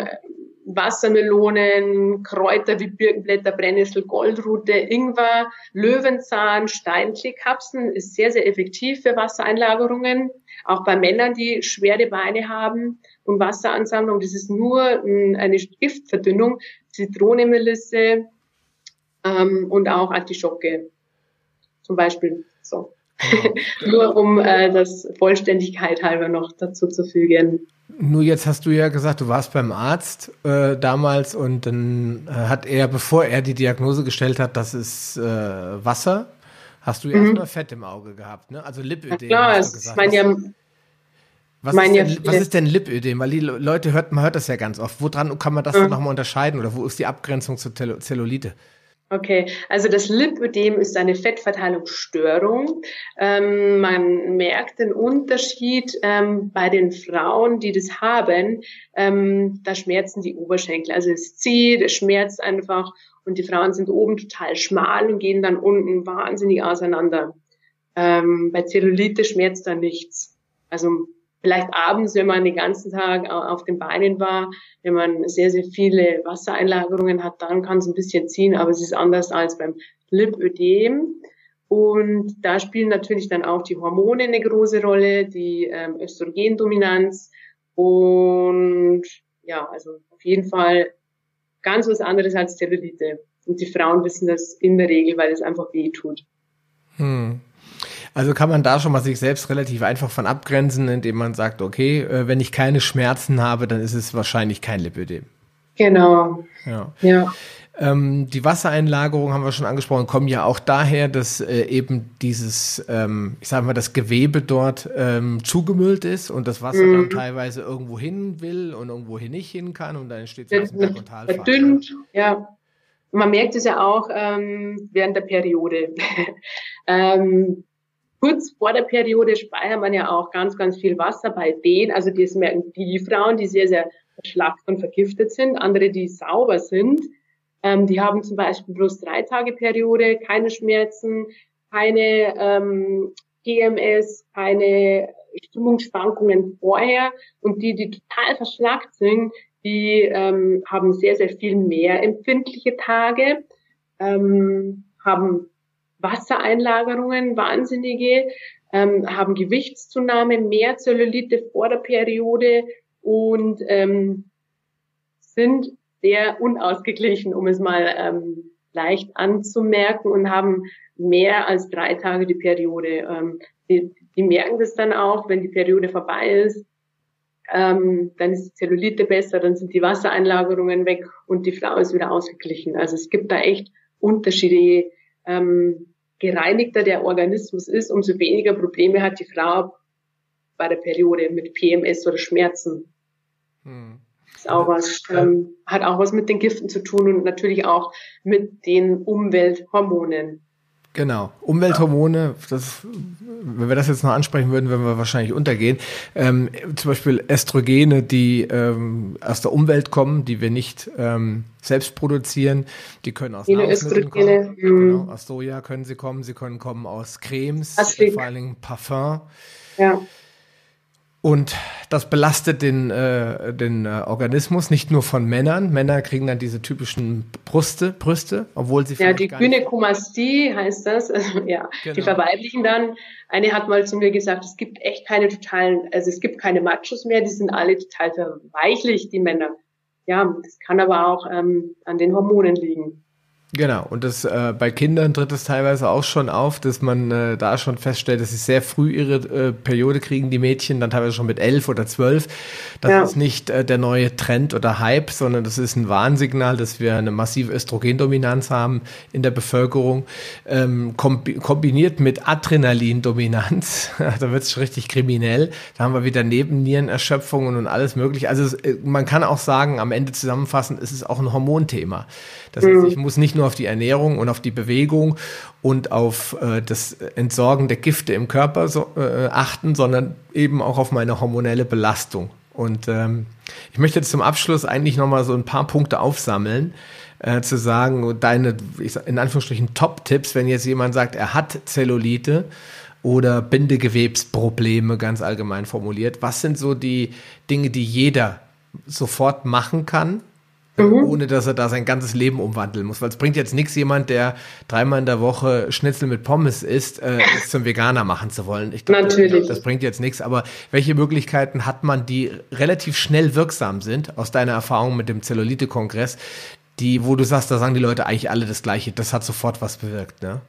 Wassermelonen, Kräuter wie Birkenblätter, Brennnessel, Goldrute, Ingwer, Löwenzahn, Steinkleekapseln ist sehr, sehr effektiv für Wassereinlagerungen. Auch bei Männern, die schwere Beine haben und Wasseransammlung, das ist nur eine Giftverdünnung. Zitronenmelisse ähm, und auch Artischocke zum Beispiel. So. Genau. Nur um äh, das Vollständigkeit halber noch dazu zu fügen. Nur jetzt hast du ja gesagt, du warst beim Arzt äh, damals und dann äh, hat er, bevor er die Diagnose gestellt hat, das ist äh, Wasser, hast du ja mhm. erstmal Fett im Auge gehabt, ne? Also Lipödem. Ja, klar, hast du gesagt. ich meine ja, was, ist denn, was ist denn Lipödem? Weil die Leute hört, man hört das ja ganz oft. Woran kann man das mhm. nochmal unterscheiden oder wo ist die Abgrenzung zur Zellulite? Okay, also das Lipödem ist eine Fettverteilungsstörung. Ähm, man merkt den Unterschied ähm, bei den Frauen, die das haben. Ähm, da schmerzen die Oberschenkel. Also es zieht, es schmerzt einfach und die Frauen sind oben total schmal und gehen dann unten wahnsinnig auseinander. Ähm, bei Zellulite schmerzt da nichts. Also vielleicht abends, wenn man den ganzen Tag auf den Beinen war, wenn man sehr, sehr viele Wassereinlagerungen hat, dann kann es ein bisschen ziehen, aber es ist anders als beim Lipödem. Und da spielen natürlich dann auch die Hormone eine große Rolle, die ähm, Östrogendominanz und ja, also auf jeden Fall ganz was anderes als Zellulite. Und die Frauen wissen das in der Regel, weil es einfach weh tut. Hm. Also kann man da schon mal sich selbst relativ einfach von abgrenzen, indem man sagt, okay, äh, wenn ich keine Schmerzen habe, dann ist es wahrscheinlich kein Lipödem. Genau. Ja. ja. Ähm, die Wassereinlagerung haben wir schon angesprochen, kommen ja auch daher, dass äh, eben dieses, ähm, ich sage mal, das Gewebe dort ähm, zugemüllt ist und das Wasser mhm. dann teilweise irgendwo hin will und irgendwo hin nicht hin kann und dann entsteht so ein. Verdünnt, ja. Man merkt es ja auch ähm, während der Periode. kurz vor der Periode speichert man ja auch ganz, ganz viel Wasser bei denen, also das merken die Frauen, die sehr, sehr verschlackt und vergiftet sind, andere, die sauber sind, ähm, die haben zum Beispiel bloß drei Tage Periode, keine Schmerzen, keine ähm, GMS, keine Stimmungsschwankungen vorher. Und die, die total verschlackt sind, die ähm, haben sehr, sehr viel mehr empfindliche Tage, ähm, haben Wassereinlagerungen, wahnsinnige, ähm, haben Gewichtszunahme, mehr Zellulite vor der Periode und ähm, sind sehr unausgeglichen, um es mal ähm, leicht anzumerken und haben mehr als drei Tage die Periode. Ähm, die, die merken das dann auch, wenn die Periode vorbei ist. Ähm, dann ist die Zellulite besser, dann sind die Wassereinlagerungen weg und die Frau ist wieder ausgeglichen. Also es gibt da echt Unterschiede. Ähm, gereinigter der Organismus ist, umso weniger Probleme hat die Frau bei der Periode mit PMS oder Schmerzen. Hm. Ist auch was, ähm, hat auch was mit den Giften zu tun und natürlich auch mit den Umwelthormonen. Genau, Umwelthormone, das, wenn wir das jetzt noch ansprechen würden, würden wir wahrscheinlich untergehen. Ähm, zum Beispiel Estrogene, die ähm, aus der Umwelt kommen, die wir nicht ähm, selbst produzieren, die können aus Nahrungsmitteln kommen. Genau, mhm. aus Soja können sie kommen, sie können kommen aus Cremes, vor allen Dingen Parfum. Ja. Und das belastet den, äh, den äh, Organismus nicht nur von Männern. Männer kriegen dann diese typischen Brüste, Brüste, obwohl sie ja die Gynäkomastie heißt das. Also, ja, genau. die verweiblichen dann. Eine hat mal zu mir gesagt, es gibt echt keine totalen, also es gibt keine Machos mehr, die sind alle total verweichlich, die Männer. Ja, das kann aber auch ähm, an den Hormonen liegen. Genau, und das äh, bei Kindern tritt es teilweise auch schon auf, dass man äh, da schon feststellt, dass sie sehr früh ihre äh, Periode kriegen, die Mädchen, dann teilweise schon mit elf oder zwölf. Das ja. ist nicht äh, der neue Trend oder Hype, sondern das ist ein Warnsignal, dass wir eine massive Östrogendominanz haben in der Bevölkerung, ähm, kombiniert mit Adrenalindominanz. da wird es richtig kriminell. Da haben wir wieder Nebennierenerschöpfungen und alles mögliche. Also es, äh, man kann auch sagen, am Ende zusammenfassend, es ist auch ein Hormonthema. Das heißt, ich muss nicht nur auf die Ernährung und auf die Bewegung und auf äh, das Entsorgen der Gifte im Körper so, äh, achten, sondern eben auch auf meine hormonelle Belastung. Und ähm, ich möchte jetzt zum Abschluss eigentlich nochmal so ein paar Punkte aufsammeln, äh, zu sagen, deine, ich sag, in Anführungsstrichen, Top-Tipps, wenn jetzt jemand sagt, er hat Zellulite oder Bindegewebsprobleme, ganz allgemein formuliert. Was sind so die Dinge, die jeder sofort machen kann, mhm. ohne dass er da sein ganzes Leben umwandeln muss. Weil es bringt jetzt nichts, jemand, der dreimal in der Woche Schnitzel mit Pommes isst, äh, zum Veganer machen zu wollen. Ich glaub, Natürlich. Das, das bringt jetzt nichts. Aber welche Möglichkeiten hat man, die relativ schnell wirksam sind, aus deiner Erfahrung mit dem Zellulite-Kongress, die, wo du sagst, da sagen die Leute eigentlich alle das Gleiche, das hat sofort was bewirkt, ne?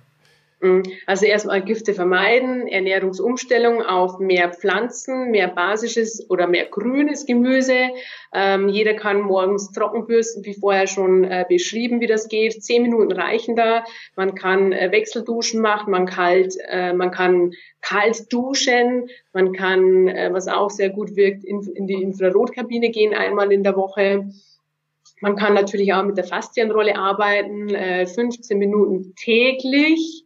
Mm, also erstmal Gifte vermeiden, Ernährungsumstellung auf mehr Pflanzen, mehr basisches oder mehr grünes Gemüse. Ähm, jeder kann morgens Trockenbürsten, wie vorher schon äh, beschrieben, wie das geht. Zehn Minuten reichen da. Man kann äh, Wechselduschen machen, man, kalt, äh, man kann kalt duschen, man kann, äh, was auch sehr gut wirkt, in, in die Infrarotkabine gehen einmal in der Woche. Man kann natürlich auch mit der Faszienrolle arbeiten, äh, 15 Minuten täglich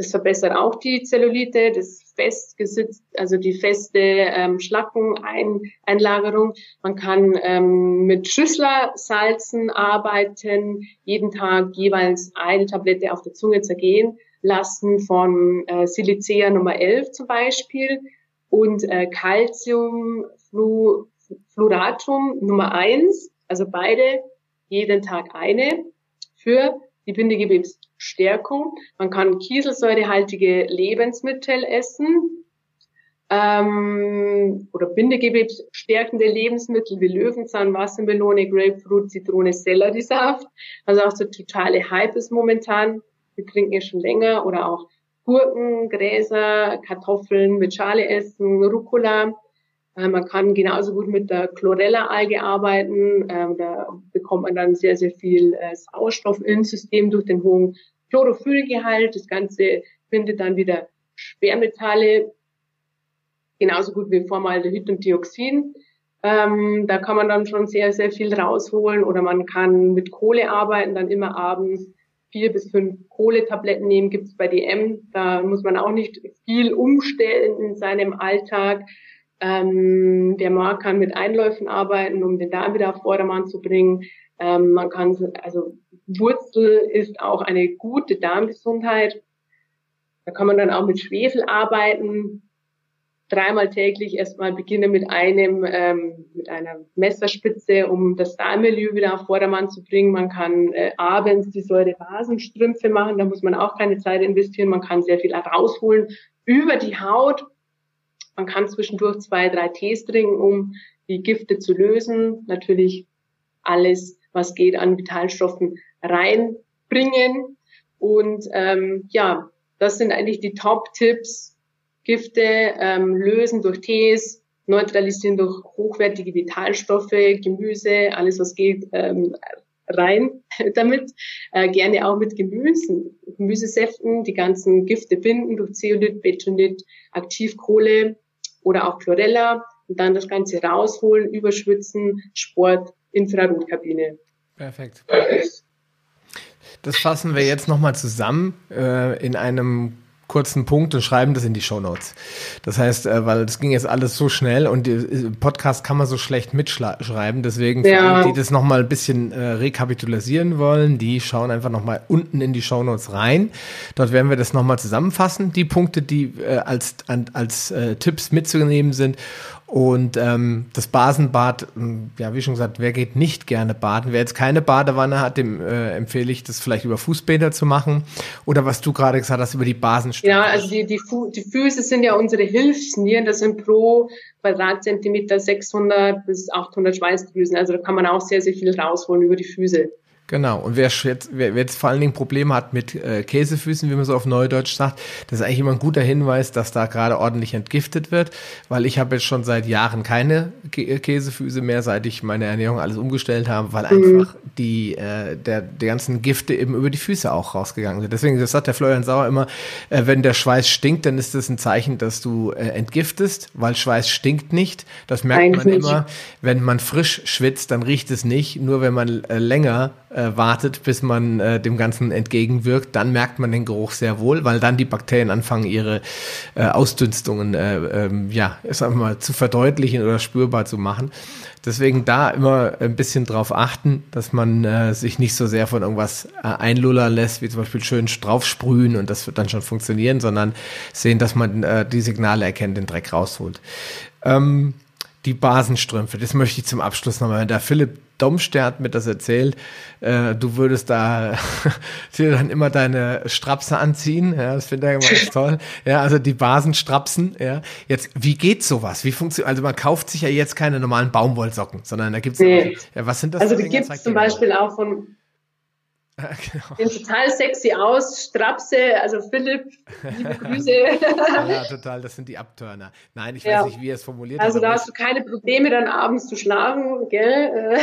das verbessert auch die Zellulite, das festgesitzt, also die feste ähm, Schlackung, Ein Einlagerung. Man kann ähm, mit Schüsslersalzen arbeiten, jeden Tag jeweils eine Tablette auf der Zunge zergehen lassen von äh, Silicea Nummer 11 zum Beispiel und äh, Calciumfluoratum Nummer 1, also beide jeden Tag eine für die Bindegewebsstärkung. Man kann kieselsäurehaltige Lebensmittel essen ähm, oder bindegewebsstärkende Lebensmittel wie Löwenzahn, Wassermelone, Grapefruit, Zitrone, Selleriesaft. Also auch so totale Hype ist momentan. Wir trinken ja schon länger oder auch Gurken, Gräser, Kartoffeln mit Schale essen, Rucola. Äh, man kann genauso gut mit der Chlorella-Alge arbeiten. Ähm, da bekommt man dann sehr, sehr viel äh, Sauerstoff ins System durch den hohen Chlorophyllgehalt. Das Ganze findet dann wieder Schwermetalle, genauso gut wie Formaldehyd und Dioxin. Ähm, da kann man dann schon sehr, sehr viel rausholen oder man kann mit Kohle arbeiten, dann immer abends vier bis fünf Kohletabletten nehmen, gibt's bei DM. Da muss man auch nicht viel umstellen in seinem Alltag. Ähm, der Markt kann mit Einläufen arbeiten, um den Darm wieder auf Vordermann zu bringen. Ähm, man kann, also Wurzel ist auch eine gute Darmgesundheit. Da kann man dann auch mit Schwefel arbeiten dreimal täglich erstmal beginne mit einem, ähm, mit einer Messerspitze, um das Darmmilieu wieder auf Vordermann zu bringen. Man kann äh, abends die Säurebasenstrümpfe machen, da muss man auch keine Zeit investieren. Man kann sehr viel rausholen über die Haut. Man kann zwischendurch zwei, drei Tees trinken, um die Gifte zu lösen. Natürlich alles, was geht an Vitalstoffen reinbringen. Und ähm, ja, das sind eigentlich die Top-Tipps, Gifte ähm, lösen durch Tees, neutralisieren durch hochwertige Vitalstoffe, Gemüse, alles was geht, ähm, rein damit. Äh, gerne auch mit Gemüsen, Gemüsesäften, die ganzen Gifte binden durch Zeolit, Betonit, Aktivkohle oder auch Chlorella und dann das Ganze rausholen, überschwitzen, Sport, Infrarotkabine. Perfekt. Das fassen wir jetzt nochmal zusammen äh, in einem kurzen Punkt und schreiben das in die Show Notes. Das heißt, äh, weil das ging jetzt alles so schnell und äh, Podcast kann man so schlecht mitschreiben, deswegen ja. die das nochmal ein bisschen äh, rekapitulisieren wollen, die schauen einfach nochmal unten in die Show Notes rein. Dort werden wir das nochmal zusammenfassen, die Punkte, die äh, als, an, als äh, Tipps mitzunehmen sind und ähm, das Basenbad, hm, ja, wie schon gesagt, wer geht nicht gerne baden? Wer jetzt keine Badewanne hat, dem äh, empfehle ich, das vielleicht über Fußbäder zu machen. Oder was du gerade gesagt hast, über die Basenstücke. Ja, also die, die, Fu die Füße sind ja unsere Hilfsnieren. Das sind pro Quadratzentimeter 600 bis 800 Schweißdrüsen. Also da kann man auch sehr, sehr viel rausholen über die Füße. Genau. Und wer jetzt, wer jetzt vor allen Dingen Probleme hat mit äh, Käsefüßen, wie man so auf Neudeutsch sagt, das ist eigentlich immer ein guter Hinweis, dass da gerade ordentlich entgiftet wird, weil ich habe jetzt schon seit Jahren keine Kä Käsefüße mehr, seit ich meine Ernährung alles umgestellt habe, weil mhm. einfach die, äh, der, die ganzen Gifte eben über die Füße auch rausgegangen sind. Deswegen, das sagt der Florian Sauer immer, äh, wenn der Schweiß stinkt, dann ist das ein Zeichen, dass du äh, entgiftest, weil Schweiß stinkt nicht. Das merkt Eigentlich man immer. Wenn man frisch schwitzt, dann riecht es nicht. Nur wenn man äh, länger äh, wartet, bis man äh, dem Ganzen entgegenwirkt, dann merkt man den Geruch sehr wohl, weil dann die Bakterien anfangen, ihre äh, Ausdünstungen äh, ähm, ja, sagen wir mal, zu verdeutlichen oder spürbar zu machen. Deswegen da immer ein bisschen drauf achten, dass man äh, sich nicht so sehr von irgendwas äh, einlullern lässt, wie zum Beispiel schön draufsprühen und das wird dann schon funktionieren, sondern sehen, dass man die Signale erkennt, den Dreck rausholt. Ähm, die Basenstrümpfe, das möchte ich zum Abschluss nochmal. Der Philipp Domster hat mir das erzählt. Äh, du würdest da dir dann immer deine Strapse anziehen. Ja, das finde ich immer ganz toll. Ja, also die Basenstrapsen. Ja, jetzt wie geht sowas? Wie funktioniert? Also man kauft sich ja jetzt keine normalen Baumwollsocken, sondern da gibt's nee. ja, was sind das? Also die gibt es zum Beispiel auch von genau. Sehen total sexy aus, Strapse, also Philipp, liebe Grüße. ja, total, das sind die Abtörner. Nein, ich ja. weiß nicht, wie er es formuliert Also da hast du keine Probleme, dann abends zu schlafen, gell?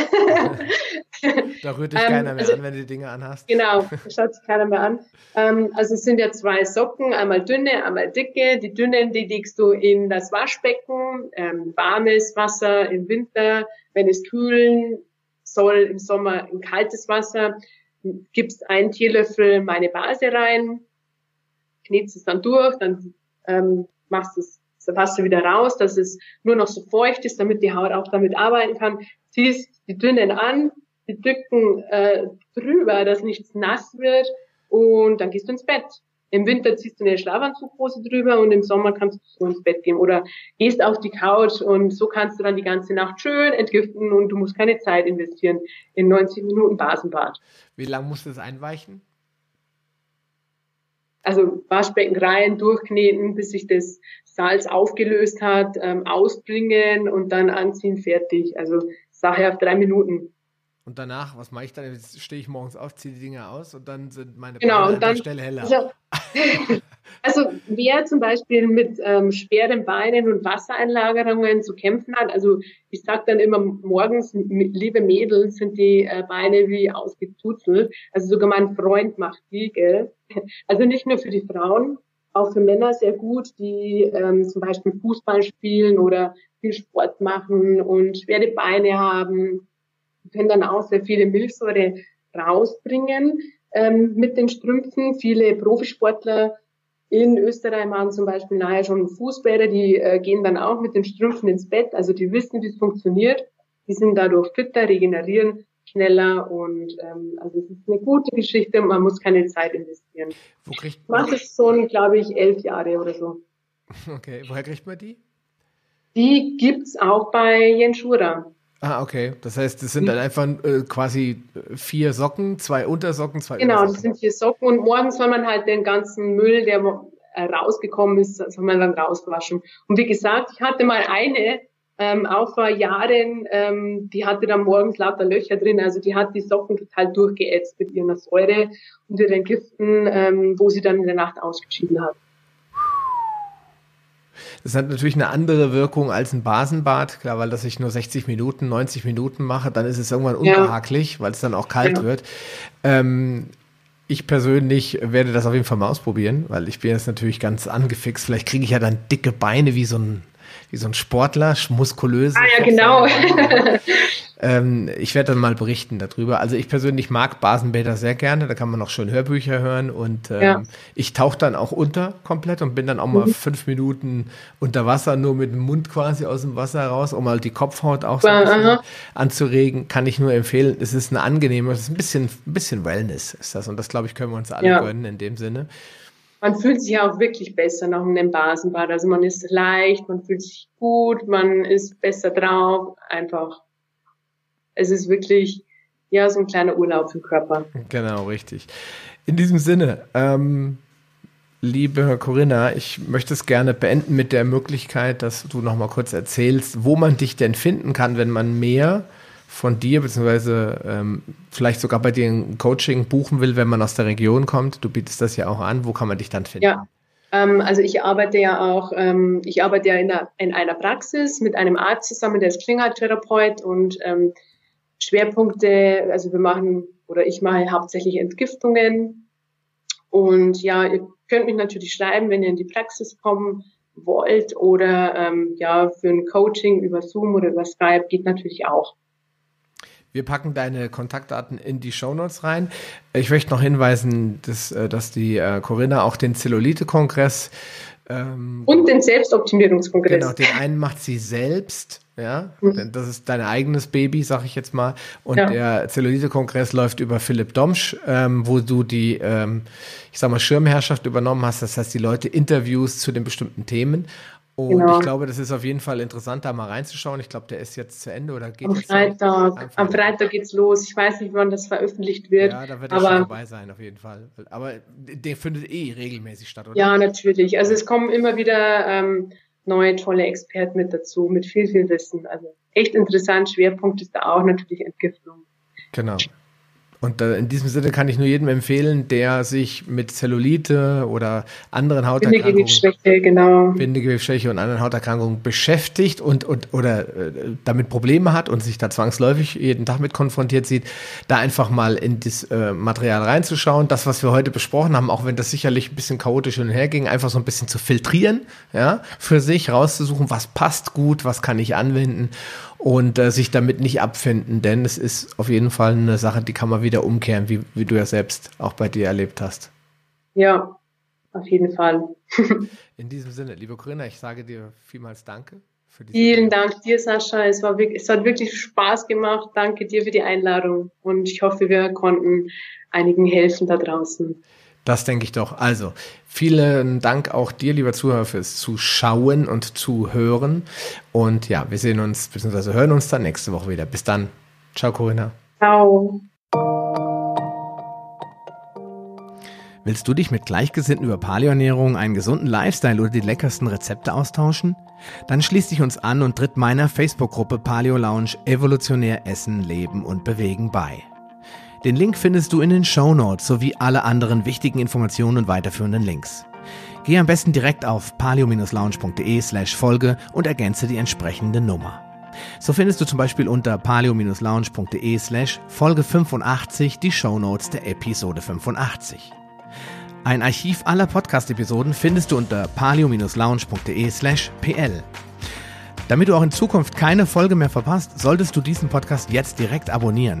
da rührt dich keiner mehr also, an, wenn du die Dinge anhast. Genau, da schaut sich keiner mehr an. Ähm, also es sind ja zwei Socken, einmal dünne, einmal dicke. Die dünnen, die legst du in das Waschbecken, ähm, warmes Wasser im Winter, wenn es kühlen soll, im Sommer in kaltes Wasser gibst einen Teelöffel meine Base rein, knetst es dann durch, dann ähm, machst das Wasser wieder raus, dass es nur noch so feucht ist, damit die Haut auch damit arbeiten kann. Ziehst die dünnen an, die dicken äh, drüber, dass nichts nass wird und dann gehst du ins Bett. Im Winter ziehst du eine Schlafanzughose drüber und im Sommer kannst du so ins Bett gehen oder gehst auf die Couch und so kannst du dann die ganze Nacht schön entgiften und du musst keine Zeit investieren in 90 Minuten Basenbad. Wie lange musst du das einweichen? Also Waschbecken rein, durchkneten, bis sich das Salz aufgelöst hat, ähm, ausbringen und dann anziehen, fertig. Also Sache auf drei Minuten. Und danach, was mache ich dann? Jetzt stehe ich morgens auf, ziehe die Dinge aus und dann sind meine genau, Beine an der Stelle heller. Also, also wer zum Beispiel mit ähm, schweren Beinen und Wassereinlagerungen zu kämpfen hat, also ich sage dann immer morgens, liebe Mädels, sind die äh, Beine wie ausgezuzelt. Also sogar mein Freund macht die, gell? Also nicht nur für die Frauen, auch für Männer sehr gut, die ähm, zum Beispiel Fußball spielen oder viel Sport machen und schwere Beine haben können dann auch sehr viele Milchsäure rausbringen ähm, mit den Strümpfen. Viele Profisportler in Österreich machen zum Beispiel nachher schon Fußbäder, die äh, gehen dann auch mit den Strümpfen ins Bett, also die wissen, wie es funktioniert. Die sind dadurch fitter, regenerieren schneller und ähm, also es ist eine gute Geschichte und man muss keine Zeit investieren. Wo kriegt man? Macht es schon, glaube ich, elf Jahre oder so. Okay, woher kriegt man die? Die gibt's auch bei Jens Schura. Ah, okay. Das heißt, das sind dann einfach äh, quasi vier Socken, zwei Untersocken, zwei Genau, das sind vier Socken und morgens soll man halt den ganzen Müll, der äh, rausgekommen ist, soll man dann rauswaschen. Und wie gesagt, ich hatte mal eine, ähm, auch vor Jahren, ähm, die hatte dann morgens lauter Löcher drin, also die hat die Socken total durchgeätzt mit ihrer Säure und ihren Giften, ähm, wo sie dann in der Nacht ausgeschieden hat. Das hat natürlich eine andere Wirkung als ein Basenbad, klar, weil das ich nur 60 Minuten, 90 Minuten mache, dann ist es irgendwann unbehaglich, ja. weil es dann auch kalt ja. wird. Ähm, ich persönlich werde das auf jeden Fall mal ausprobieren, weil ich bin jetzt natürlich ganz angefixt. Vielleicht kriege ich ja dann dicke Beine wie so ein wie so ein Sportler, muskulös. Ah ja, genau. ähm, ich werde dann mal berichten darüber. Also ich persönlich mag Basenbäder sehr gerne, da kann man auch schön Hörbücher hören und ähm, ja. ich tauche dann auch unter komplett und bin dann auch mal mhm. fünf Minuten unter Wasser, nur mit dem Mund quasi aus dem Wasser raus, um mal die Kopfhaut auch so ein bisschen anzuregen. Kann ich nur empfehlen. Es ist eine angenehme, es ist ein bisschen, ein bisschen Wellness ist das und das glaube ich können wir uns alle ja. gönnen in dem Sinne man fühlt sich auch wirklich besser nach einem Basenbad. Also man ist leicht, man fühlt sich gut, man ist besser drauf. Einfach, es ist wirklich, ja, so ein kleiner Urlaub für den Körper. Genau, richtig. In diesem Sinne, ähm, liebe Corinna, ich möchte es gerne beenden mit der Möglichkeit, dass du noch mal kurz erzählst, wo man dich denn finden kann, wenn man mehr von dir, beziehungsweise ähm, vielleicht sogar bei dir ein Coaching buchen will, wenn man aus der Region kommt. Du bietest das ja auch an. Wo kann man dich dann finden? Ja, ähm, also ich arbeite ja auch, ähm, ich arbeite ja in, der, in, einer Praxis mit einem Arzt zusammen, der ist Klingertherapeut und ähm, Schwerpunkte, also wir machen oder ich mache hauptsächlich Entgiftungen. Und ja, ihr könnt mich natürlich schreiben, wenn ihr in die Praxis kommen wollt oder ähm, ja, für ein Coaching über Zoom oder über Skype geht natürlich auch. Wir packen deine Kontaktdaten in die Shownotes rein. Ich möchte noch hinweisen, dass, äh, dass die äh, Corinna auch den Zellulite-Kongress ähm, und den Selbstoptimierungskongress. Genau, den einen macht sie selbst, ja. Mhm. Das ist dein eigenes Baby, sag ich jetzt mal. Und ja. der Zellulite-Kongress läuft über Philipp Domsch, ähm, wo du die, ähm, ich sag mal, Schirmherrschaft übernommen hast. Das heißt, die Leute Interviews zu den bestimmten Themen. Und genau. ich glaube, das ist auf jeden Fall interessant, da mal reinzuschauen. Ich glaube, der ist jetzt zu Ende oder geht Am Freitag. Am Freitag geht's los. Ich weiß nicht, wann das veröffentlicht wird. Ja, da wird er schon dabei sein, auf jeden Fall. Aber der findet eh regelmäßig statt, oder? Ja, natürlich. Also es kommen immer wieder ähm, neue, tolle Experten mit dazu, mit viel, viel Wissen. Also echt interessant. Schwerpunkt ist da auch natürlich Entgiftung. Genau. Und in diesem Sinne kann ich nur jedem empfehlen, der sich mit Zellulite oder anderen Hauterkrankungen, Bindegewebsschwäche, genau. Bindegewebsschwäche und anderen Hauterkrankungen beschäftigt und, und oder äh, damit Probleme hat und sich da zwangsläufig jeden Tag mit konfrontiert sieht, da einfach mal in das äh, Material reinzuschauen. Das, was wir heute besprochen haben, auch wenn das sicherlich ein bisschen chaotisch hin und her ging, einfach so ein bisschen zu filtrieren, ja, für sich rauszusuchen, was passt gut, was kann ich anwenden und äh, sich damit nicht abfinden, denn es ist auf jeden Fall eine Sache, die kann man wieder umkehren, wie, wie du ja selbst auch bei dir erlebt hast. Ja, auf jeden Fall. In diesem Sinne, liebe Corinna, ich sage dir vielmals Danke. Vielen Dank dir, Sascha. Es, war wirklich, es hat wirklich Spaß gemacht. Danke dir für die Einladung und ich hoffe, wir konnten einigen helfen da draußen. Das denke ich doch. Also, vielen Dank auch dir, lieber Zuhörer, fürs Zuschauen und Zuhören. Und ja, wir sehen uns bzw. hören uns dann nächste Woche wieder. Bis dann. Ciao, Corinna. Ciao. Willst du dich mit Gleichgesinnten über Paleoernährung, einen gesunden Lifestyle oder die leckersten Rezepte austauschen? Dann schließ dich uns an und tritt meiner Facebook-Gruppe Paleo Lounge Evolutionär Essen, Leben und Bewegen bei. Den Link findest du in den Show Notes sowie alle anderen wichtigen Informationen und weiterführenden Links. Geh am besten direkt auf paleo-lounge.de slash Folge und ergänze die entsprechende Nummer. So findest du zum Beispiel unter paleo-lounge.de slash Folge 85 die Show Notes der Episode 85. Ein Archiv aller Podcast-Episoden findest du unter palio-lounge.de slash pl. Damit du auch in Zukunft keine Folge mehr verpasst, solltest du diesen Podcast jetzt direkt abonnieren.